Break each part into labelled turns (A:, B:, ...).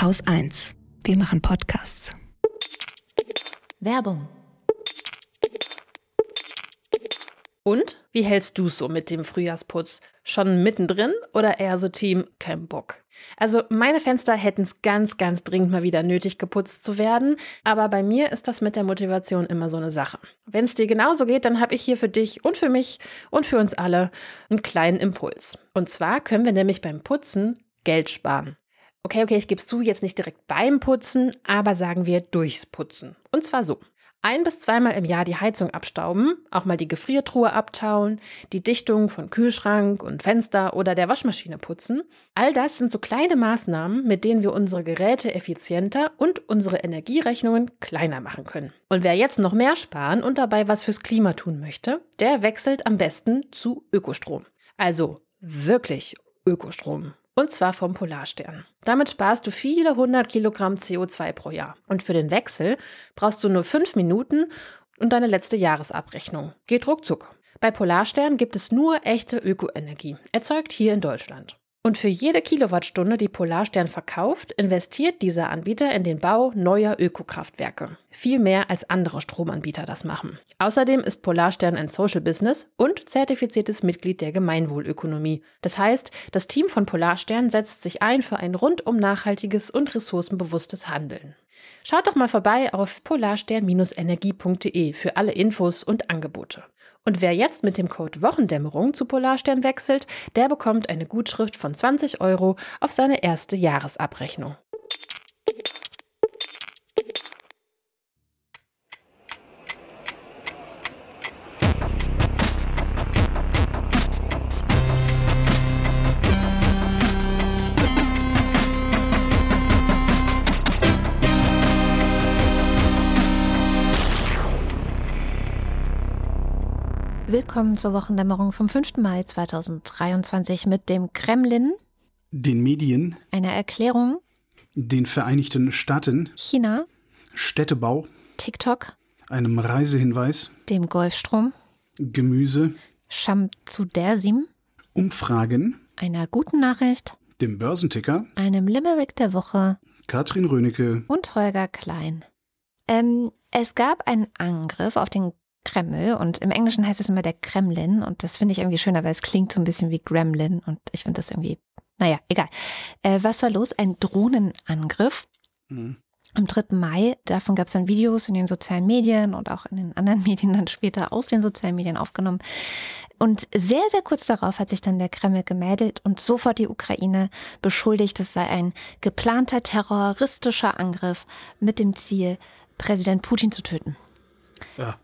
A: Haus 1. Wir machen Podcasts.
B: Werbung.
C: Und wie hältst du es so mit dem Frühjahrsputz? Schon mittendrin oder eher so Team kein Bock? Also meine Fenster hätten es ganz, ganz dringend mal wieder nötig geputzt zu werden, aber bei mir ist das mit der Motivation immer so eine Sache. Wenn es dir genauso geht, dann habe ich hier für dich und für mich und für uns alle einen kleinen Impuls. Und zwar können wir nämlich beim Putzen Geld sparen. Okay, okay, ich gebe es zu, jetzt nicht direkt beim Putzen, aber sagen wir durchs Putzen. Und zwar so ein bis zweimal im Jahr die Heizung abstauben, auch mal die Gefriertruhe abtauen, die Dichtung von Kühlschrank und Fenster oder der Waschmaschine putzen. All das sind so kleine Maßnahmen, mit denen wir unsere Geräte effizienter und unsere Energierechnungen kleiner machen können. Und wer jetzt noch mehr sparen und dabei was fürs Klima tun möchte, der wechselt am besten zu Ökostrom. Also wirklich Ökostrom. Und zwar vom Polarstern. Damit sparst du viele hundert Kilogramm CO2 pro Jahr. Und für den Wechsel brauchst du nur fünf Minuten und deine letzte Jahresabrechnung. Geht ruckzuck. Bei Polarstern gibt es nur echte Ökoenergie, erzeugt hier in Deutschland. Und für jede Kilowattstunde, die Polarstern verkauft, investiert dieser Anbieter in den Bau neuer Ökokraftwerke. Viel mehr als andere Stromanbieter das machen. Außerdem ist Polarstern ein Social Business und zertifiziertes Mitglied der Gemeinwohlökonomie. Das heißt, das Team von Polarstern setzt sich ein für ein rundum nachhaltiges und ressourcenbewusstes Handeln. Schaut doch mal vorbei auf polarstern-energie.de für alle Infos und Angebote. Und wer jetzt mit dem Code Wochendämmerung zu Polarstern wechselt, der bekommt eine Gutschrift von 20 Euro auf seine erste Jahresabrechnung.
B: Willkommen zur Wochendämmerung vom 5. Mai 2023 mit dem Kremlin,
D: den Medien,
B: einer Erklärung,
D: den Vereinigten Staaten,
B: China,
D: Städtebau,
B: TikTok,
D: einem Reisehinweis,
B: dem Golfstrom,
D: Gemüse,
B: Shamsudersim,
D: Umfragen,
B: einer guten Nachricht,
D: dem Börsenticker,
B: einem Limerick der Woche,
D: Katrin Rönecke
B: und Holger Klein. Ähm, es gab einen Angriff auf den Kreml und im Englischen heißt es immer der Kremlin und das finde ich irgendwie schöner, weil es klingt so ein bisschen wie Gremlin und ich finde das irgendwie, naja, egal. Äh, was war los? Ein Drohnenangriff. Mhm. Am 3. Mai, davon gab es dann Videos in den sozialen Medien und auch in den anderen Medien dann später aus den sozialen Medien aufgenommen. Und sehr, sehr kurz darauf hat sich dann der Kreml gemeldet und sofort die Ukraine beschuldigt, es sei ein geplanter terroristischer Angriff mit dem Ziel, Präsident Putin zu töten.
D: Ja.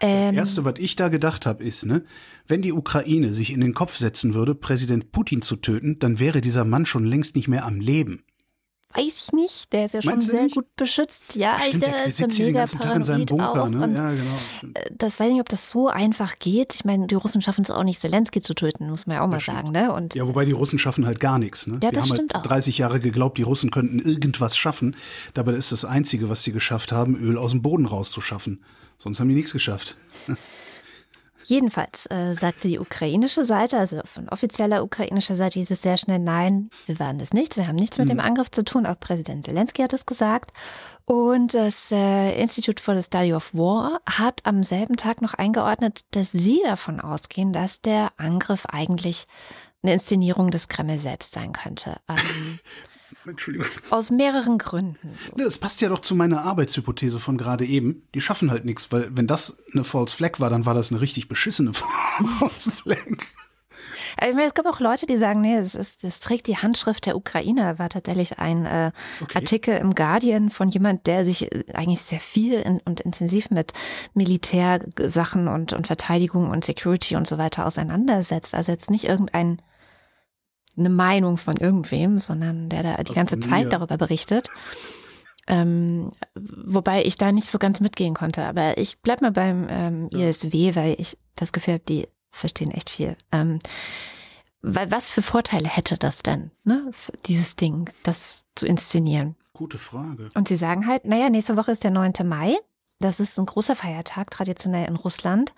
D: Ähm, das Erste, was ich da gedacht habe, ist, ne, wenn die Ukraine sich in den Kopf setzen würde, Präsident Putin zu töten, dann wäre dieser Mann schon längst nicht mehr am Leben.
B: Weiß ich nicht, der ist ja schon sehr nicht? gut beschützt. Ja,
D: Ach, stimmt, der, der, der ganzen Tag in seinem Bunker. Ne? Ja, genau.
B: Äh, das weiß ich nicht, ob das so einfach geht. Ich meine, die Russen schaffen es auch nicht, Zelensky zu töten, muss man ja auch mal das sagen. Ne? Und
D: ja, wobei die Russen schaffen halt gar nichts. Ne?
B: Ja, das
D: die haben
B: stimmt
D: halt 30 Jahre geglaubt, die Russen könnten irgendwas schaffen. Dabei ist das Einzige, was sie geschafft haben, Öl aus dem Boden rauszuschaffen. Sonst haben die nichts geschafft.
B: Jedenfalls äh, sagte die ukrainische Seite, also von offizieller ukrainischer Seite hieß es sehr schnell, nein, wir waren das nicht, wir haben nichts mit mhm. dem Angriff zu tun. Auch Präsident Zelensky hat es gesagt. Und das äh, Institute for the Study of War hat am selben Tag noch eingeordnet, dass sie davon ausgehen, dass der Angriff eigentlich eine Inszenierung des Kreml selbst sein könnte. Ähm, Entschuldigung. Aus mehreren Gründen.
D: Das passt ja doch zu meiner Arbeitshypothese von gerade eben. Die schaffen halt nichts, weil wenn das eine False Flag war, dann war das eine richtig beschissene False Flag.
B: Meine, es gab auch Leute, die sagen, nee, das, ist, das trägt die Handschrift der Ukraine. War tatsächlich ein äh, okay. Artikel im Guardian von jemand, der sich äh, eigentlich sehr viel in, und intensiv mit Militärsachen und, und Verteidigung und Security und so weiter auseinandersetzt. Also jetzt nicht irgendein eine Meinung von irgendwem, sondern der da die ganze Zeit darüber berichtet. Ähm, wobei ich da nicht so ganz mitgehen konnte. Aber ich bleib mal beim ähm, ISW, weil ich das Gefühl habe, die verstehen echt viel. Ähm, weil was für Vorteile hätte das denn, ne, dieses Ding, das zu inszenieren?
D: Gute Frage.
B: Und sie sagen halt, naja, nächste Woche ist der 9. Mai. Das ist ein großer Feiertag, traditionell in Russland.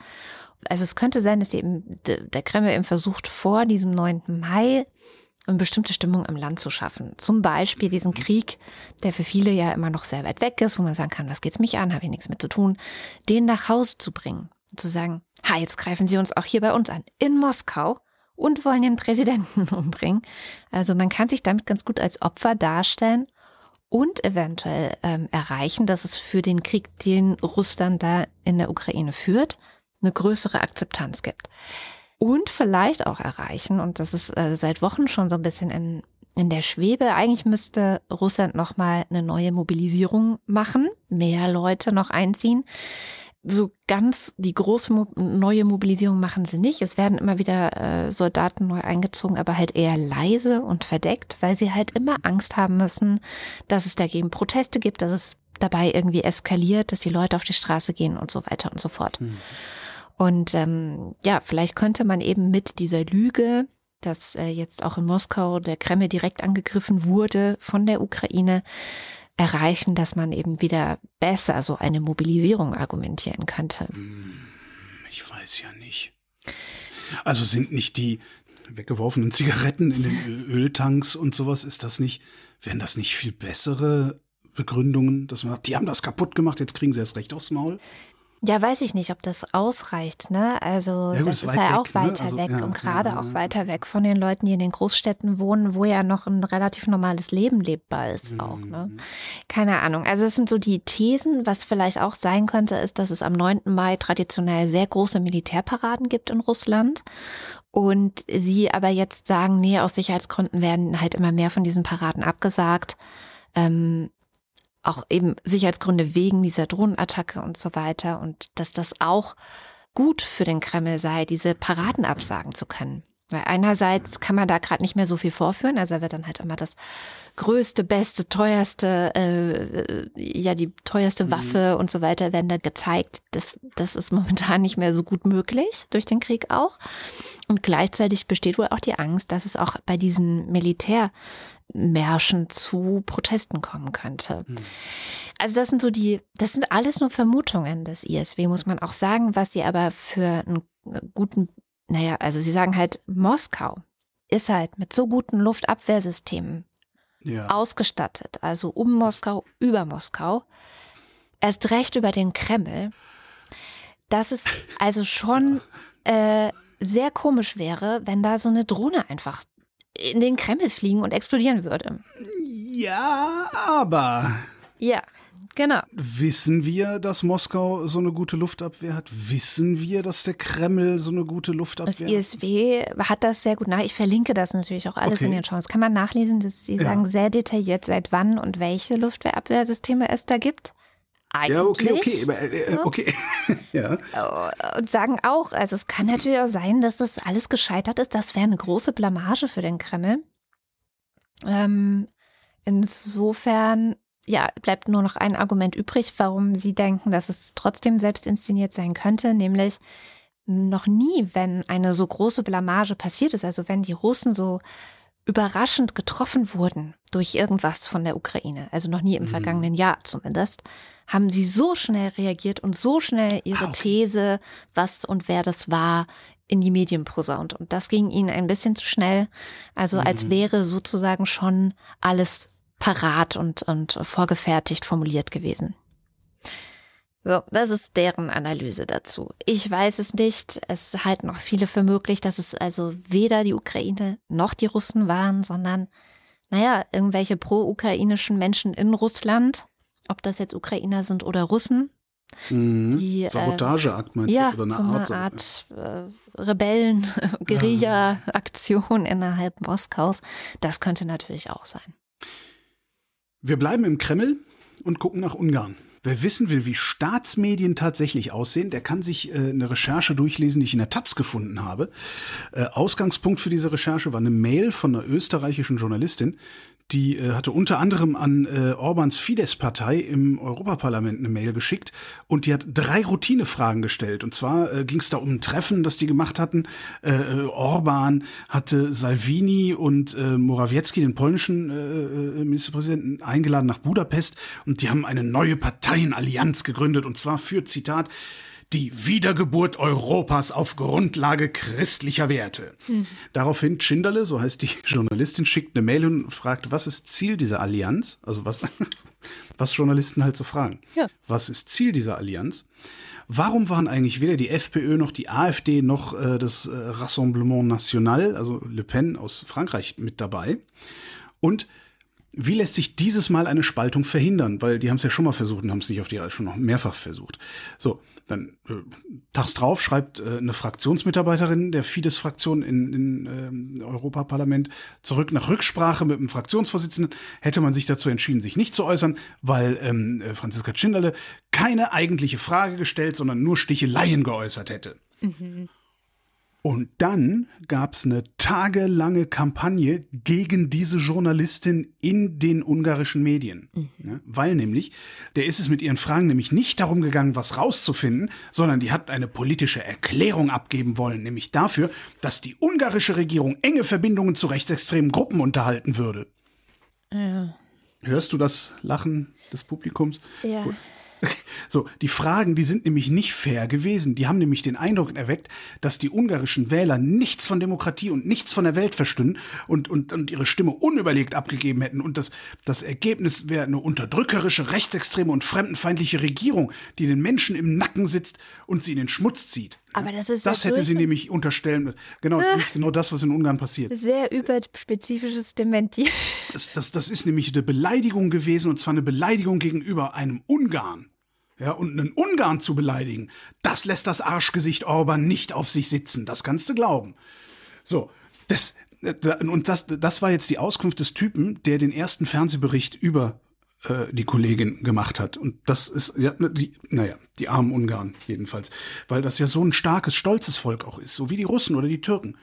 B: Also es könnte sein, dass eben der Kreml eben versucht, vor diesem 9. Mai eine bestimmte Stimmung im Land zu schaffen. Zum Beispiel diesen Krieg, der für viele ja immer noch sehr weit weg ist, wo man sagen kann, was geht's mich an, habe ich nichts mit zu tun, den nach Hause zu bringen. Zu sagen, ha, jetzt greifen sie uns auch hier bei uns an, in Moskau und wollen den Präsidenten umbringen. Also man kann sich damit ganz gut als Opfer darstellen und eventuell ähm, erreichen, dass es für den Krieg, den Russland da in der Ukraine führt, eine größere Akzeptanz gibt und vielleicht auch erreichen, und das ist äh, seit Wochen schon so ein bisschen in, in der Schwebe. Eigentlich müsste Russland nochmal eine neue Mobilisierung machen, mehr Leute noch einziehen. So ganz die große Mo neue Mobilisierung machen sie nicht. Es werden immer wieder äh, Soldaten neu eingezogen, aber halt eher leise und verdeckt, weil sie halt immer Angst haben müssen, dass es dagegen Proteste gibt, dass es dabei irgendwie eskaliert, dass die Leute auf die Straße gehen und so weiter und so fort. Mhm. Und ähm, ja, vielleicht könnte man eben mit dieser Lüge, dass äh, jetzt auch in Moskau der Kreml direkt angegriffen wurde von der Ukraine, erreichen, dass man eben wieder besser so eine Mobilisierung argumentieren könnte. Hm,
D: ich weiß ja nicht. Also sind nicht die weggeworfenen Zigaretten in den Öltanks und sowas, ist das nicht, wären das nicht viel bessere Begründungen, dass man sagt, die haben das kaputt gemacht, jetzt kriegen sie erst recht aufs Maul?
B: Ja, weiß ich nicht, ob das ausreicht. Ne? Also ja, gut, das ist ja auch weg, ne? weiter ne? also, weg ja, und gerade ja, auch weiter weg von den Leuten, die in den Großstädten wohnen, wo ja noch ein relativ normales Leben lebbar ist mhm. auch. Ne? Mhm. Keine Ahnung. Also es sind so die Thesen. Was vielleicht auch sein könnte, ist, dass es am 9. Mai traditionell sehr große Militärparaden gibt in Russland. Und sie aber jetzt sagen, nee, aus Sicherheitsgründen werden halt immer mehr von diesen Paraden abgesagt. Ähm, auch eben Sicherheitsgründe wegen dieser Drohnenattacke und so weiter und dass das auch gut für den Kreml sei, diese Paraden absagen zu können. Weil einerseits kann man da gerade nicht mehr so viel vorführen, also wird dann halt immer das größte, beste, teuerste, äh, ja die teuerste Waffe mhm. und so weiter werden da gezeigt. Das, das ist momentan nicht mehr so gut möglich durch den Krieg auch. Und gleichzeitig besteht wohl auch die Angst, dass es auch bei diesen Militärmärschen zu Protesten kommen könnte. Mhm. Also das sind so die, das sind alles nur Vermutungen des ISW, muss man auch sagen, was sie aber für einen guten naja, also sie sagen halt, Moskau ist halt mit so guten Luftabwehrsystemen ja. ausgestattet, also um Moskau, über Moskau, erst recht über den Kreml, dass es also schon äh, sehr komisch wäre, wenn da so eine Drohne einfach in den Kreml fliegen und explodieren würde.
D: Ja, aber.
B: Ja. Genau.
D: Wissen wir, dass Moskau so eine gute Luftabwehr hat? Wissen wir, dass der Kreml so eine gute Luftabwehr
B: hat? Das ISW hat das sehr gut nach. Ich verlinke das natürlich auch alles okay. in den Shows. Kann man nachlesen, dass sie ja. sagen sehr detailliert, seit wann und welche Luftwehrabwehrsysteme es da gibt.
D: Eigentlich. Ja, okay, okay, äh, okay. ja.
B: Und sagen auch, also es kann natürlich auch sein, dass das alles gescheitert ist. Das wäre eine große Blamage für den Kreml. Ähm, insofern ja, bleibt nur noch ein Argument übrig, warum Sie denken, dass es trotzdem selbst inszeniert sein könnte, nämlich noch nie, wenn eine so große Blamage passiert ist, also wenn die Russen so überraschend getroffen wurden durch irgendwas von der Ukraine, also noch nie im mhm. vergangenen Jahr zumindest, haben sie so schnell reagiert und so schnell ihre okay. These, was und wer das war, in die Medien posaunt. Und das ging ihnen ein bisschen zu schnell. Also als mhm. wäre sozusagen schon alles parat und, und vorgefertigt formuliert gewesen. So, das ist deren Analyse dazu. Ich weiß es nicht. Es halten noch viele für möglich, dass es also weder die Ukraine noch die Russen waren, sondern, naja, irgendwelche pro-ukrainischen Menschen in Russland, ob das jetzt Ukrainer sind oder Russen.
D: Mhm. Die, äh, Sabotageakt meinst
B: ja,
D: du?
B: Oder eine so Art, eine Art äh, Rebellen, Guerilla-Aktion innerhalb Moskaus. Das könnte natürlich auch sein.
D: Wir bleiben im Kreml und gucken nach Ungarn. Wer wissen will, wie Staatsmedien tatsächlich aussehen, der kann sich äh, eine Recherche durchlesen, die ich in der Taz gefunden habe. Äh, Ausgangspunkt für diese Recherche war eine Mail von einer österreichischen Journalistin, die äh, hatte unter anderem an äh, Orbans Fidesz-Partei im Europaparlament eine Mail geschickt und die hat drei Routinefragen gestellt. Und zwar äh, ging es da um ein Treffen, das die gemacht hatten. Äh, äh, Orban hatte Salvini und äh, Morawiecki, den polnischen äh, äh, Ministerpräsidenten, eingeladen nach Budapest und die haben eine neue Parteienallianz gegründet und zwar für, Zitat, die Wiedergeburt Europas auf Grundlage christlicher Werte. Mhm. Daraufhin Schinderle, so heißt die Journalistin, schickt eine Mail und fragt, was ist Ziel dieser Allianz? Also was, was Journalisten halt so fragen. Ja. Was ist Ziel dieser Allianz? Warum waren eigentlich weder die FPÖ noch die AfD noch äh, das äh, Rassemblement National, also Le Pen aus Frankreich, mit dabei? Und wie lässt sich dieses Mal eine Spaltung verhindern? Weil die haben es ja schon mal versucht und haben es nicht auf die Reihe schon noch mehrfach versucht. So, dann äh, tags drauf schreibt äh, eine Fraktionsmitarbeiterin der Fidesz-Fraktion in, in äh, Europaparlament zurück nach Rücksprache mit dem Fraktionsvorsitzenden hätte man sich dazu entschieden, sich nicht zu äußern, weil ähm, äh, Franziska Tschinderle keine eigentliche Frage gestellt, sondern nur Sticheleien geäußert hätte. Mhm. Und dann gab es eine tagelange Kampagne gegen diese Journalistin in den ungarischen Medien. Mhm. Ja, weil nämlich, der ist es mit ihren Fragen nämlich nicht darum gegangen, was rauszufinden, sondern die hat eine politische Erklärung abgeben wollen, nämlich dafür, dass die ungarische Regierung enge Verbindungen zu rechtsextremen Gruppen unterhalten würde. Ja. Hörst du das Lachen des Publikums?
B: Ja. Gut.
D: So, die Fragen, die sind nämlich nicht fair gewesen. Die haben nämlich den Eindruck erweckt, dass die ungarischen Wähler nichts von Demokratie und nichts von der Welt verstünden und, und, und ihre Stimme unüberlegt abgegeben hätten. Und das, das Ergebnis wäre eine unterdrückerische, rechtsextreme und fremdenfeindliche Regierung, die den Menschen im Nacken sitzt und sie in den Schmutz zieht.
B: Aber das ist
D: Das hätte sie nämlich unterstellen. Genau, das ist genau das, was in Ungarn passiert.
B: Sehr überspezifisches Dementi.
D: Das, das, das ist nämlich eine Beleidigung gewesen und zwar eine Beleidigung gegenüber einem Ungarn. Ja, und einen Ungarn zu beleidigen, das lässt das Arschgesicht Orban nicht auf sich sitzen. Das kannst du glauben. So, das, und das, das war jetzt die Auskunft des Typen, der den ersten Fernsehbericht über äh, die Kollegin gemacht hat. Und das ist, ja, die, naja, die armen Ungarn jedenfalls. Weil das ja so ein starkes, stolzes Volk auch ist, so wie die Russen oder die Türken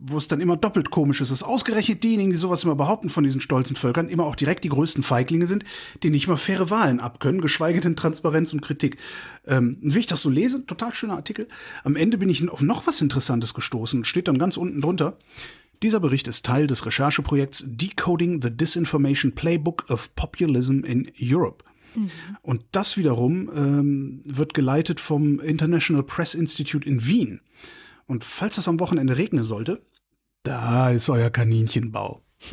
D: wo es dann immer doppelt komisch ist, dass ausgerechnet diejenigen, die sowas immer behaupten von diesen stolzen Völkern, immer auch direkt die größten Feiglinge sind, die nicht mal faire Wahlen abkönnen, geschweige denn Transparenz und Kritik. Ähm, wie ich das so lese, total schöner Artikel. Am Ende bin ich auf noch was Interessantes gestoßen, steht dann ganz unten drunter. Dieser Bericht ist Teil des Rechercheprojekts Decoding the Disinformation Playbook of Populism in Europe. Mhm. Und das wiederum ähm, wird geleitet vom International Press Institute in Wien. Und falls es am Wochenende regnen sollte, da ist euer Kaninchenbau.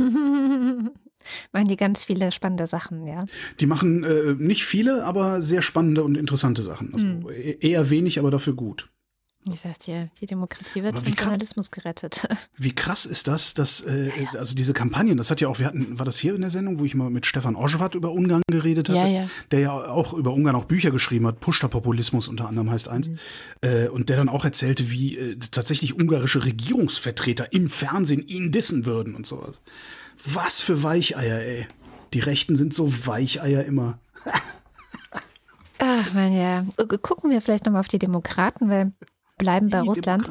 B: machen die ganz viele spannende Sachen, ja?
D: Die machen äh, nicht viele, aber sehr spannende und interessante Sachen. Also mhm. Eher wenig, aber dafür gut.
B: Wie gesagt, ja, die Demokratie wird vom Journalismus gerettet.
D: Wie krass ist das, dass äh, ja, ja. also diese Kampagnen, das hat ja auch, wir hatten, war das hier in der Sendung, wo ich mal mit Stefan Oschwart über Ungarn geredet hatte, ja, der ja auch über Ungarn auch Bücher geschrieben hat, Pushta-Populismus unter anderem heißt eins, mhm. äh, und der dann auch erzählte, wie äh, tatsächlich ungarische Regierungsvertreter im Fernsehen ihn dissen würden und sowas. Was für Weicheier, ey. Die Rechten sind so Weicheier immer.
B: Ach man, ja. Gucken wir vielleicht nochmal auf die Demokraten, weil bleiben bei Russland.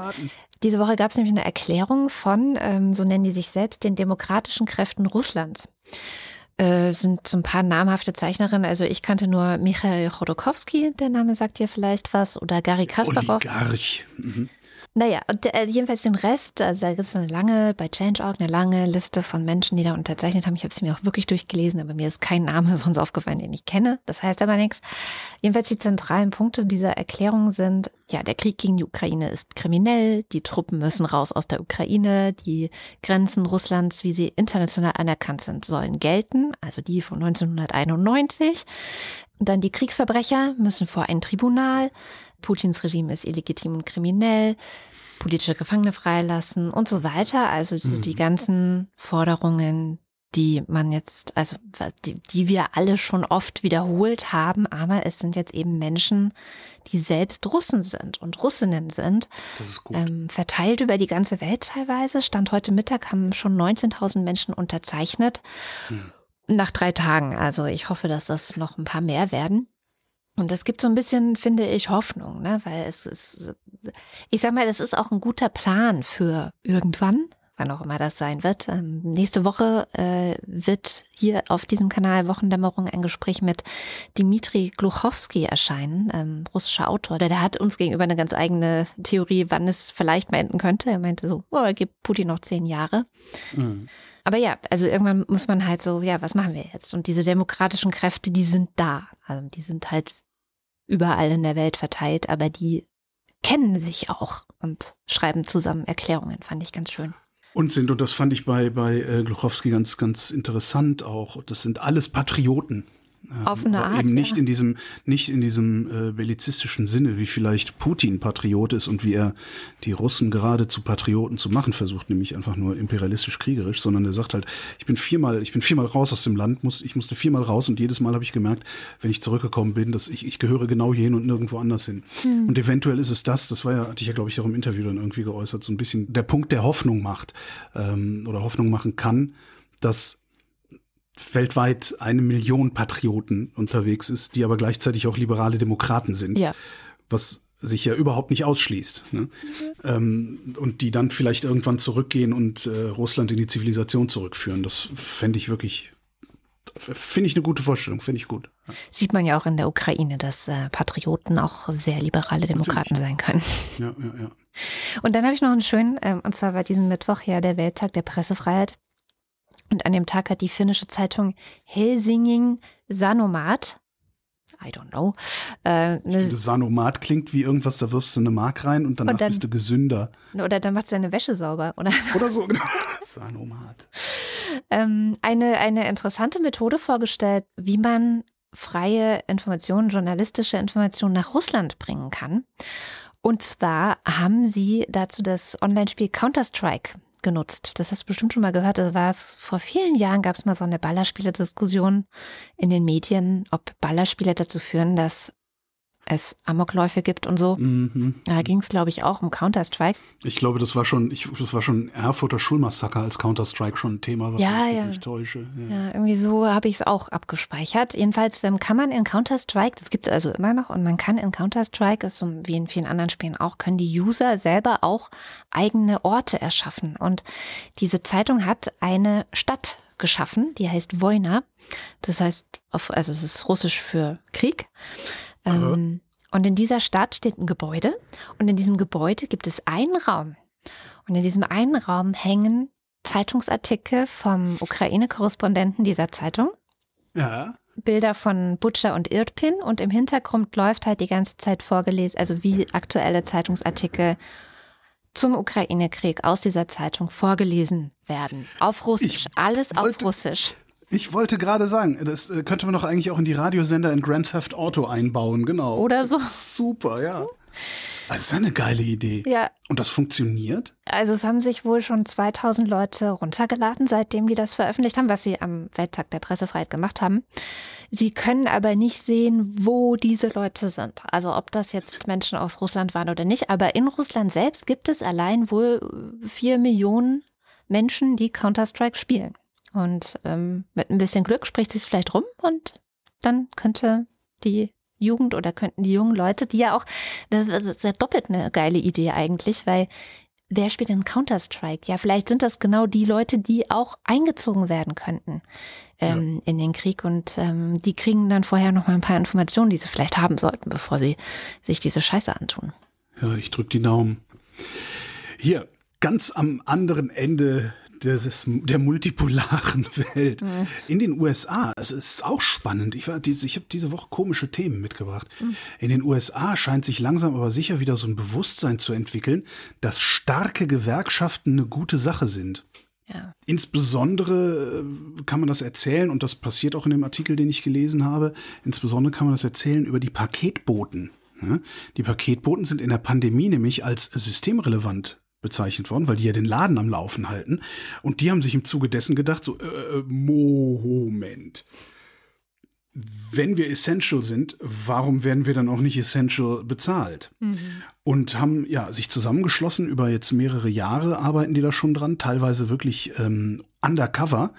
B: Diese Woche gab es nämlich eine Erklärung von, ähm, so nennen die sich selbst, den demokratischen Kräften Russlands. Äh, sind so ein paar namhafte Zeichnerinnen. Also ich kannte nur Michael Chodorkowski, der Name sagt dir vielleicht was, oder Gary Kasparov.
D: Oligarch. Mhm.
B: Naja, und äh, jedenfalls den Rest, also da gibt es eine lange, bei Change.org eine lange Liste von Menschen, die da unterzeichnet haben. Ich habe sie mir auch wirklich durchgelesen, aber mir ist kein Name sonst aufgefallen, den ich kenne. Das heißt aber nichts. Jedenfalls die zentralen Punkte dieser Erklärung sind, ja, der Krieg gegen die Ukraine ist kriminell, die Truppen müssen raus aus der Ukraine, die Grenzen Russlands, wie sie international anerkannt sind, sollen gelten, also die von 1991. Und dann die Kriegsverbrecher müssen vor ein Tribunal. Putins Regime ist illegitim und kriminell, politische Gefangene freilassen und so weiter. Also mhm. die ganzen Forderungen, die man jetzt, also die, die wir alle schon oft wiederholt haben, aber es sind jetzt eben Menschen, die selbst Russen sind und Russinnen sind, ähm, verteilt über die ganze Welt teilweise. Stand heute Mittag haben schon 19.000 Menschen unterzeichnet. Hm. Nach drei Tagen. Also ich hoffe, dass das noch ein paar mehr werden. Und es gibt so ein bisschen, finde ich, Hoffnung, ne? weil es ist, ich sag mal, das ist auch ein guter Plan für irgendwann, wann auch immer das sein wird. Ähm, nächste Woche äh, wird hier auf diesem Kanal Wochendämmerung ein Gespräch mit Dimitri Gluchowski erscheinen, ähm, russischer Autor. Der, der hat uns gegenüber eine ganz eigene Theorie, wann es vielleicht mal enden könnte. Er meinte so, oh, er gibt Putin noch zehn Jahre. Mhm. Aber ja, also irgendwann muss man halt so, ja, was machen wir jetzt? Und diese demokratischen Kräfte, die sind da. Also die sind halt überall in der Welt verteilt, aber die kennen sich auch und schreiben zusammen Erklärungen. Fand ich ganz schön.
D: Und sind, und das fand ich bei, bei äh, Gluchowski ganz, ganz interessant auch, das sind alles Patrioten.
B: Auf eine Art.
D: Eben nicht
B: ja.
D: in diesem, nicht in diesem äh, bellizistischen Sinne, wie vielleicht Putin Patriot ist und wie er die Russen gerade zu Patrioten zu machen versucht, nämlich einfach nur imperialistisch kriegerisch, sondern er sagt halt, ich bin viermal, ich bin viermal raus aus dem Land, muss, ich musste viermal raus und jedes Mal habe ich gemerkt, wenn ich zurückgekommen bin, dass ich, ich gehöre genau hierhin und nirgendwo anders hin. Hm. Und eventuell ist es das, das war ja, hatte ich ja, glaube ich, auch im Interview dann irgendwie geäußert, so ein bisschen der Punkt, der Hoffnung macht ähm, oder Hoffnung machen kann, dass weltweit eine Million Patrioten unterwegs ist, die aber gleichzeitig auch liberale Demokraten sind.
B: Ja.
D: Was sich ja überhaupt nicht ausschließt. Ne? Mhm. Ähm, und die dann vielleicht irgendwann zurückgehen und äh, Russland in die Zivilisation zurückführen. Das fände ich wirklich, finde ich eine gute Vorstellung, finde ich gut. Ja.
B: Sieht man ja auch in der Ukraine, dass äh, Patrioten auch sehr liberale Demokraten Natürlich. sein können.
D: Ja, ja, ja.
B: Und dann habe ich noch einen schönen, äh, und zwar war diesen Mittwoch ja der Welttag der Pressefreiheit. Und an dem Tag hat die finnische Zeitung Helsingin Sanomat, I don't know.
D: Äh, ne Sanomat klingt wie irgendwas, da wirfst du eine Mark rein und danach und dann, bist du gesünder.
B: Oder dann macht seine Wäsche sauber. Oder,
D: oder so, genau. Sanomat.
B: Ähm, eine, eine interessante Methode vorgestellt, wie man freie Informationen, journalistische Informationen nach Russland bringen kann. Und zwar haben sie dazu das Online-Spiel Counter-Strike genutzt. Das hast du bestimmt schon mal gehört. Da war es vor vielen Jahren gab es mal so eine Ballerspiele-Diskussion in den Medien, ob Ballerspiele dazu führen, dass es Amokläufe gibt und so. Mhm. Da ging es, glaube ich, auch um Counter-Strike.
D: Ich glaube, das war schon, ich, das war schon Erfurter Schulmassaker als Counter-Strike schon ein Thema,
B: was ja, ich ja.
D: mich täusche.
B: Ja. ja, irgendwie so habe ich es auch abgespeichert. Jedenfalls ähm, kann man in Counter-Strike, das gibt es also immer noch, und man kann in Counter-Strike, so wie in vielen anderen Spielen auch, können die User selber auch eigene Orte erschaffen. Und diese Zeitung hat eine Stadt geschaffen, die heißt Wojna. Das heißt, auf, also es ist russisch für Krieg. Ähm, und in dieser Stadt steht ein Gebäude und in diesem Gebäude gibt es einen Raum. Und in diesem einen Raum hängen Zeitungsartikel vom Ukraine-Korrespondenten dieser Zeitung.
D: Ja.
B: Bilder von Butcher und Irpin und im Hintergrund läuft halt die ganze Zeit vorgelesen, also wie aktuelle Zeitungsartikel zum Ukraine-Krieg aus dieser Zeitung vorgelesen werden. Auf Russisch. Ich Alles auf Russisch.
D: Ich wollte gerade sagen, das äh, könnte man doch eigentlich auch in die Radiosender in Grand Theft Auto einbauen, genau.
B: Oder so.
D: Super, ja. Das ist eine geile Idee.
B: Ja.
D: Und das funktioniert?
B: Also es haben sich wohl schon 2000 Leute runtergeladen, seitdem die das veröffentlicht haben, was sie am Welttag der Pressefreiheit gemacht haben. Sie können aber nicht sehen, wo diese Leute sind. Also ob das jetzt Menschen aus Russland waren oder nicht. Aber in Russland selbst gibt es allein wohl vier Millionen Menschen, die Counter-Strike spielen. Und ähm, mit ein bisschen Glück spricht sich vielleicht rum und dann könnte die Jugend oder könnten die jungen Leute, die ja auch, das ist ja doppelt eine geile Idee eigentlich, weil wer spielt denn Counter-Strike? Ja, vielleicht sind das genau die Leute, die auch eingezogen werden könnten ähm, ja. in den Krieg und ähm, die kriegen dann vorher noch mal ein paar Informationen, die sie vielleicht haben sollten, bevor sie sich diese Scheiße antun.
D: Ja, ich drücke die Daumen. Hier, ganz am anderen Ende des, der multipolaren Welt. Mhm. In den USA, es ist auch spannend. Ich, war ich habe diese Woche komische Themen mitgebracht. Mhm. In den USA scheint sich langsam aber sicher wieder so ein Bewusstsein zu entwickeln, dass starke Gewerkschaften eine gute Sache sind.
B: Ja.
D: Insbesondere äh, kann man das erzählen, und das passiert auch in dem Artikel, den ich gelesen habe, insbesondere kann man das erzählen über die Paketboten. Die Paketboten sind in der Pandemie nämlich als systemrelevant bezeichnet worden, weil die ja den Laden am Laufen halten. Und die haben sich im Zuge dessen gedacht, so, äh, äh, Moment. Wenn wir essential sind, warum werden wir dann auch nicht essential bezahlt? Mhm. Und haben ja sich zusammengeschlossen über jetzt mehrere Jahre arbeiten die da schon dran, teilweise wirklich ähm, undercover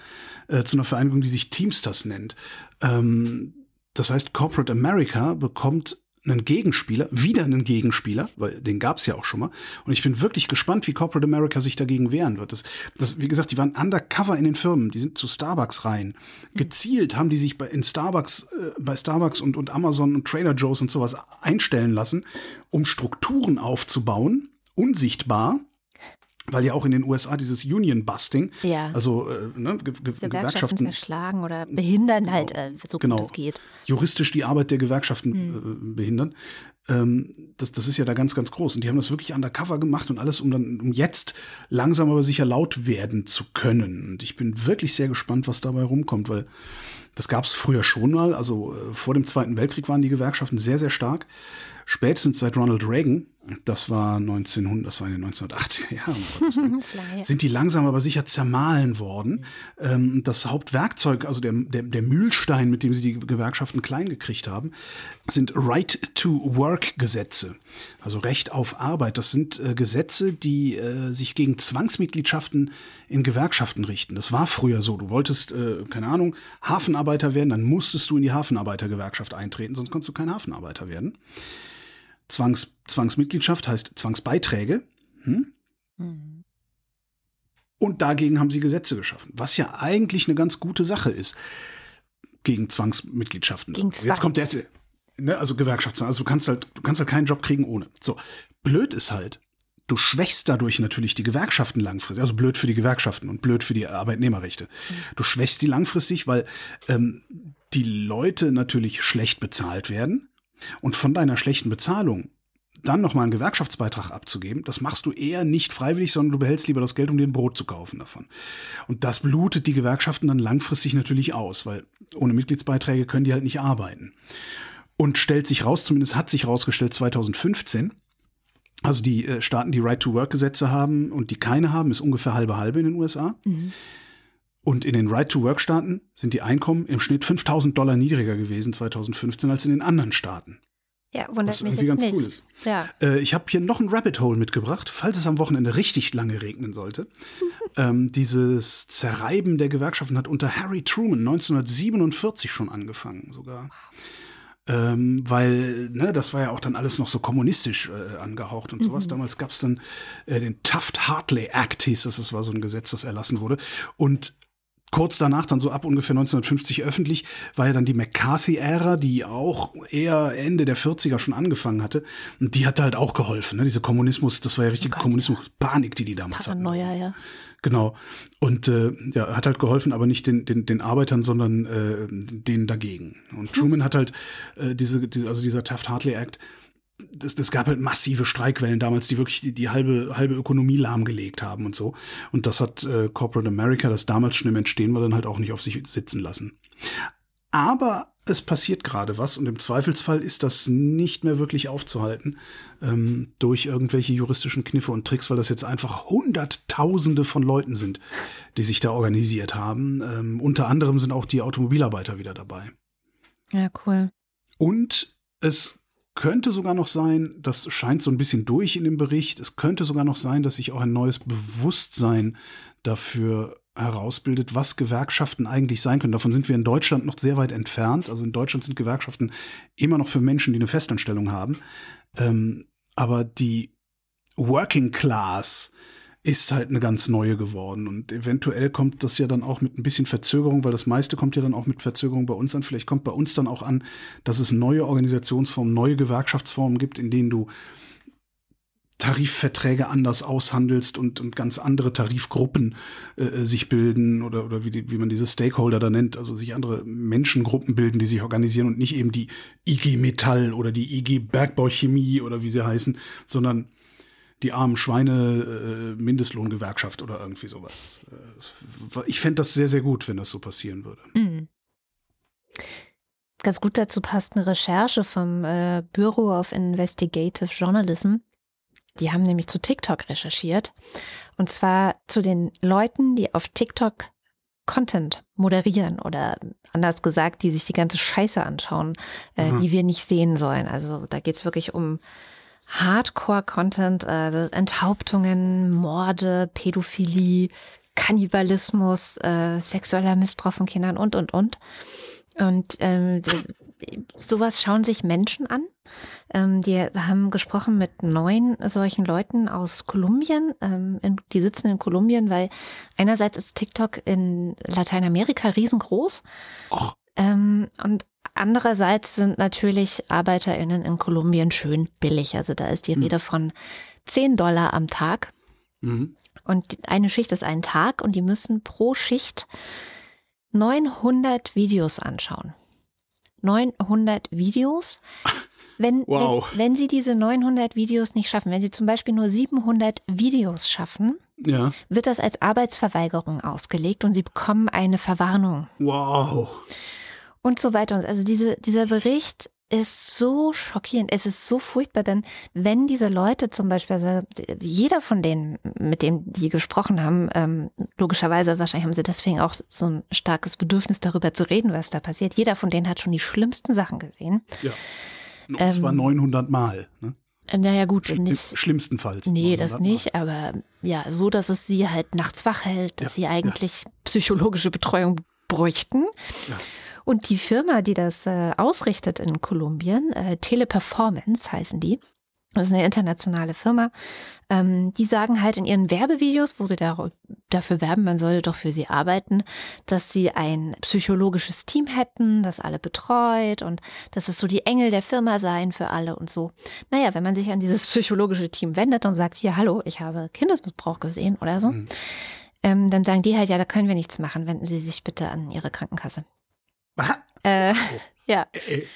D: äh, zu einer Vereinigung, die sich Teamsters nennt. Ähm, das heißt, Corporate America bekommt einen Gegenspieler, wieder einen Gegenspieler, weil den gab es ja auch schon mal. Und ich bin wirklich gespannt, wie Corporate America sich dagegen wehren wird. Das, das, wie gesagt, die waren undercover in den Firmen, die sind zu Starbucks rein. Gezielt haben die sich bei, in Starbucks, äh, bei Starbucks und, und Amazon und Trader Joe's und sowas einstellen lassen, um Strukturen aufzubauen, unsichtbar, weil ja auch in den USA dieses Union-Busting,
B: Ja.
D: also äh, ne, Ge Ge
B: Gewerkschaften
D: Gewerkschaften
B: erschlagen oder behindern halt, äh, so
D: Genau.
B: gut es geht.
D: juristisch die Arbeit der Gewerkschaften
B: Hm.
D: äh, behindern. Ähm, das, das ist ja da ganz, ganz groß. Und die haben das wirklich undercover gemacht und alles, um dann, um jetzt langsam aber sicher laut werden zu können. Und ich bin wirklich sehr gespannt, was dabei rumkommt, weil das gab es früher schon mal. Also äh, vor dem Zweiten Weltkrieg waren die Gewerkschaften sehr, sehr stark. Spätestens seit Ronald Reagan, das war 1900, das war in den 1980er Jahren, sind die langsam aber sicher zermahlen worden. Ähm, das Hauptwerkzeug, also der, der, der Mühlstein, mit dem sie die Gewerkschaften klein gekriegt haben, sind Right-to-Work-Gesetze, also Recht auf Arbeit. Das sind äh, Gesetze, die äh, sich gegen Zwangsmitgliedschaften in Gewerkschaften richten. Das war früher so. Du wolltest, äh, keine Ahnung, Hafenarbeiter werden, dann musstest du in die Hafenarbeitergewerkschaft eintreten, sonst konntest du kein Hafenarbeiter werden. Zwangs, Zwangsmitgliedschaft heißt Zwangsbeiträge. Hm?
B: Mhm.
D: Und dagegen haben sie Gesetze geschaffen, was ja eigentlich eine ganz gute Sache ist. Gegen Zwangsmitgliedschaften.
B: Gegen Zwang.
D: Jetzt kommt der ne, also Gewerkschaftszwang. Also du kannst halt, du kannst halt keinen Job kriegen ohne. So. Blöd ist halt, du schwächst dadurch natürlich die Gewerkschaften langfristig. Also blöd für die Gewerkschaften und blöd für die Arbeitnehmerrechte. Du schwächst die langfristig, weil ähm, die Leute natürlich schlecht bezahlt werden. Und von deiner schlechten Bezahlung dann nochmal einen Gewerkschaftsbeitrag abzugeben, das machst du eher nicht freiwillig, sondern du behältst lieber das Geld, um dir ein Brot zu kaufen davon. Und das blutet die Gewerkschaften dann langfristig natürlich aus, weil ohne Mitgliedsbeiträge können die halt nicht arbeiten. Und stellt sich raus, zumindest hat sich rausgestellt 2015, also die äh, Staaten, die Right-to-Work-Gesetze haben und die keine haben, ist ungefähr halbe halbe in den USA. Und in den Right-to-Work-Staaten sind die Einkommen im Schnitt 5000 Dollar niedriger gewesen 2015 als in den anderen Staaten.
B: Ja, wundert
D: Was
B: mich
D: irgendwie
B: jetzt
D: ganz
B: nicht.
D: cool ist.
B: Ja.
D: Äh, ich habe hier noch ein Rabbit Hole mitgebracht, falls es am Wochenende richtig lange regnen sollte. ähm, dieses Zerreiben der Gewerkschaften hat unter Harry Truman 1947 schon angefangen sogar. Ähm, weil, ne, das war ja auch dann alles noch so kommunistisch äh, angehaucht und sowas. Damals gab es dann äh, den Taft-Hartley Act, hieß das, das war so ein Gesetz, das erlassen wurde. Und kurz danach, dann so ab ungefähr 1950 öffentlich, war ja dann die McCarthy-Ära, die auch eher Ende der 40er schon angefangen hatte. Und die hatte halt auch geholfen. Ne? Diese Kommunismus, das war ja richtige
B: Gott,
D: Kommunismus-Panik, die die damals hatten.
B: Paranoia, ja.
D: Genau. Und äh, ja, hat halt geholfen, aber nicht den, den, den Arbeitern, sondern äh, denen dagegen. Und Truman hat halt äh, diese, diese, also dieser Taft-Hartley Act, das, das gab halt massive Streikwellen damals, die wirklich die, die halbe, halbe Ökonomie lahmgelegt haben und so. Und das hat äh, Corporate America, das damals schon im Entstehen war, dann halt auch nicht auf sich sitzen lassen. Aber es passiert gerade was und im Zweifelsfall ist das nicht mehr wirklich aufzuhalten ähm, durch irgendwelche juristischen Kniffe und Tricks, weil das jetzt einfach Hunderttausende von Leuten sind, die sich da organisiert haben. Ähm, unter anderem sind auch die Automobilarbeiter wieder dabei.
B: Ja, cool.
D: Und es könnte sogar noch sein, das scheint so ein bisschen durch in dem Bericht, es könnte sogar noch sein, dass sich auch ein neues Bewusstsein dafür herausbildet, was Gewerkschaften eigentlich sein können. Davon sind wir in Deutschland noch sehr weit entfernt. Also in Deutschland sind Gewerkschaften immer noch für Menschen, die eine Festanstellung haben. Ähm, aber die Working Class ist halt eine ganz neue geworden. Und eventuell kommt das ja dann auch mit ein bisschen Verzögerung, weil das meiste kommt ja dann auch mit Verzögerung bei uns an. Vielleicht kommt bei uns dann auch an, dass es neue Organisationsformen, neue Gewerkschaftsformen gibt, in denen du Tarifverträge anders aushandelst und, und ganz andere Tarifgruppen äh, sich bilden oder, oder wie, die, wie man diese Stakeholder da nennt, also sich andere Menschengruppen bilden, die sich organisieren und nicht eben die IG Metall oder die IG Bergbauchemie oder wie sie heißen, sondern die armen Schweine äh, Mindestlohngewerkschaft oder irgendwie sowas. Äh, ich fände das sehr, sehr gut, wenn das so passieren würde.
B: Mhm. Ganz gut dazu passt eine Recherche vom äh, Bureau of Investigative Journalism. Die haben nämlich zu TikTok recherchiert. Und zwar zu den Leuten, die auf TikTok Content moderieren oder anders gesagt, die sich die ganze Scheiße anschauen, äh,
D: Mhm.
B: die wir nicht sehen sollen. Also da geht es wirklich um Hardcore-Content, äh, Enthauptungen, Morde, Pädophilie, Kannibalismus, äh, sexueller Missbrauch von Kindern und, und, und. Und ähm, das, sowas schauen sich Menschen an. Ähm, die haben gesprochen mit neun solchen Leuten aus Kolumbien. Ähm, in, die sitzen in Kolumbien, weil einerseits ist TikTok in Lateinamerika riesengroß.
D: Och.
B: Ähm, und andererseits sind natürlich ArbeiterInnen in Kolumbien schön billig. Also da ist die
D: Hm.
B: Rede von 10 Dollar am Tag.
D: Mhm.
B: Und eine Schicht ist ein Tag und die müssen pro Schicht 900 Videos anschauen. 900 Videos. Wenn,
D: Wow.
B: wenn, wenn Sie diese 900 Videos nicht schaffen, wenn Sie zum Beispiel nur 700 Videos schaffen,
D: Ja.
B: wird das als Arbeitsverweigerung ausgelegt und Sie bekommen eine Verwarnung
D: Wow.
B: Und so weiter. Und Also diese, dieser Bericht ist so schockierend, es ist so furchtbar, denn wenn diese Leute zum Beispiel, also jeder von denen, mit denen die gesprochen haben, ähm, logischerweise, wahrscheinlich haben sie deswegen auch so ein starkes Bedürfnis darüber zu reden, was da passiert. Jeder von denen hat schon die schlimmsten Sachen gesehen.
D: Ja. Und
B: Ähm,
D: zwar 900 Mal. Ne?
B: Äh, Naja, gut,
D: Schlimm-
B: nicht.
D: Schlimmstenfalls.
B: Nee, das
D: 900 Mal.
B: nicht, aber ja, so, dass es sie halt nachts wach hält, dass
D: Ja,
B: sie eigentlich psychologische Betreuung bräuchten.
D: Ja.
B: Und die Firma, die das äh, ausrichtet in Kolumbien, äh, Teleperformance heißen die, das ist eine internationale Firma, ähm, die sagen halt in ihren Werbevideos, wo sie dar dafür werben, man solle doch für sie arbeiten, dass sie ein psychologisches Team hätten, das alle betreut und dass es so die Engel der Firma seien für alle und so. Naja, wenn man sich an dieses psychologische Team wendet und sagt, hier, hallo, ich habe Kindesmissbrauch gesehen oder so,
D: Mhm.
B: ähm, dann sagen die halt, ja, da können wir nichts machen, wenden Sie sich bitte an Ihre Krankenkasse. Äh, ja.
D: Ey,